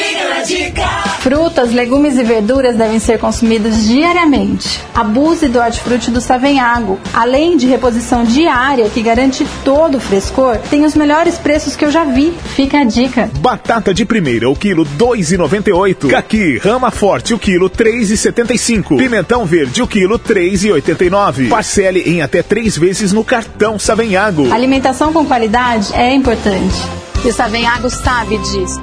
dica. Frutas, legumes e verduras devem ser consumidos diariamente. Abuse do hortifruti do Savenhago. Além de reposição diária que garante todo o frescor, tem os melhores preços que eu já vi. Fica a dica. Batata de primeira, o quilo 2,98. Caqui, rama forte, o quilo 3,75. Pimentão verde, o quilo 3,89. Parcele em até três vezes no cartão Savenhago. Alimentação com qualidade é importante. E o Savenhago sabe disso.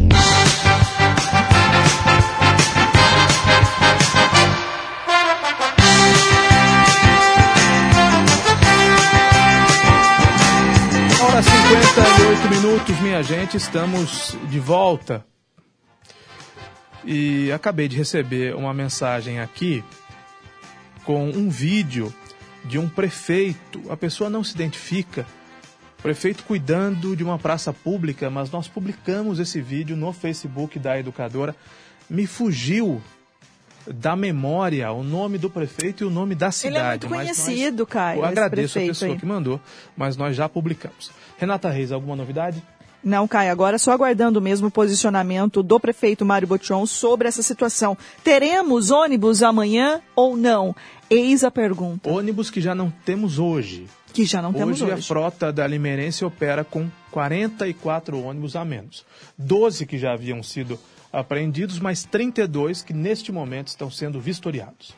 minutos, minha gente, estamos de volta. E acabei de receber uma mensagem aqui com um vídeo de um prefeito. A pessoa não se identifica. Prefeito cuidando de uma praça pública, mas nós publicamos esse vídeo no Facebook da educadora. Me fugiu da memória o nome do prefeito e o nome da cidade. Ele é muito nós- conhecido, Caio. Eu agradeço a pessoa aí. que mandou, mas nós já publicamos. Renata Reis, alguma novidade? Não, Caio, agora só aguardando mesmo o posicionamento do prefeito Mário Botion sobre essa situação. Teremos ônibus amanhã ou não? Eis a pergunta. Ônibus que já não temos hoje. Que já não temos hoje. hoje. a frota da Limeirense opera com 44 ônibus a menos. 12 que já haviam sido apreendidos, mas 32 que neste momento estão sendo vistoriados.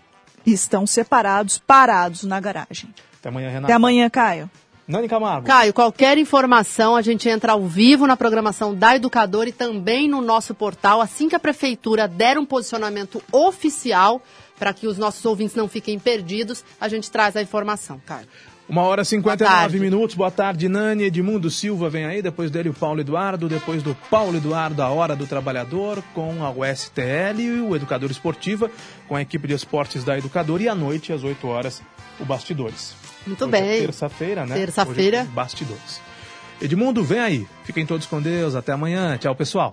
Estão separados, parados na garagem. Até amanhã, Renata. Até amanhã, Caio. Nani Camargo. Caio, qualquer informação, a gente entra ao vivo na programação da Educadora e também no nosso portal. Assim que a Prefeitura der um posicionamento oficial, para que os nossos ouvintes não fiquem perdidos, a gente traz a informação, Caio. Uma hora e Boa 59 tarde. minutos. Boa tarde, Nani. Edmundo Silva vem aí. Depois dele, o Paulo Eduardo. Depois do Paulo Eduardo, a Hora do Trabalhador, com a USTL e o Educador Esportiva, com a equipe de esportes da Educadora. E à noite, às 8 horas, o Bastidores. Muito Hoje bem. É terça-feira, né? Terça-feira. É Bastidores. Edmundo, vem aí. Fiquem todos com Deus. Até amanhã. Tchau, pessoal.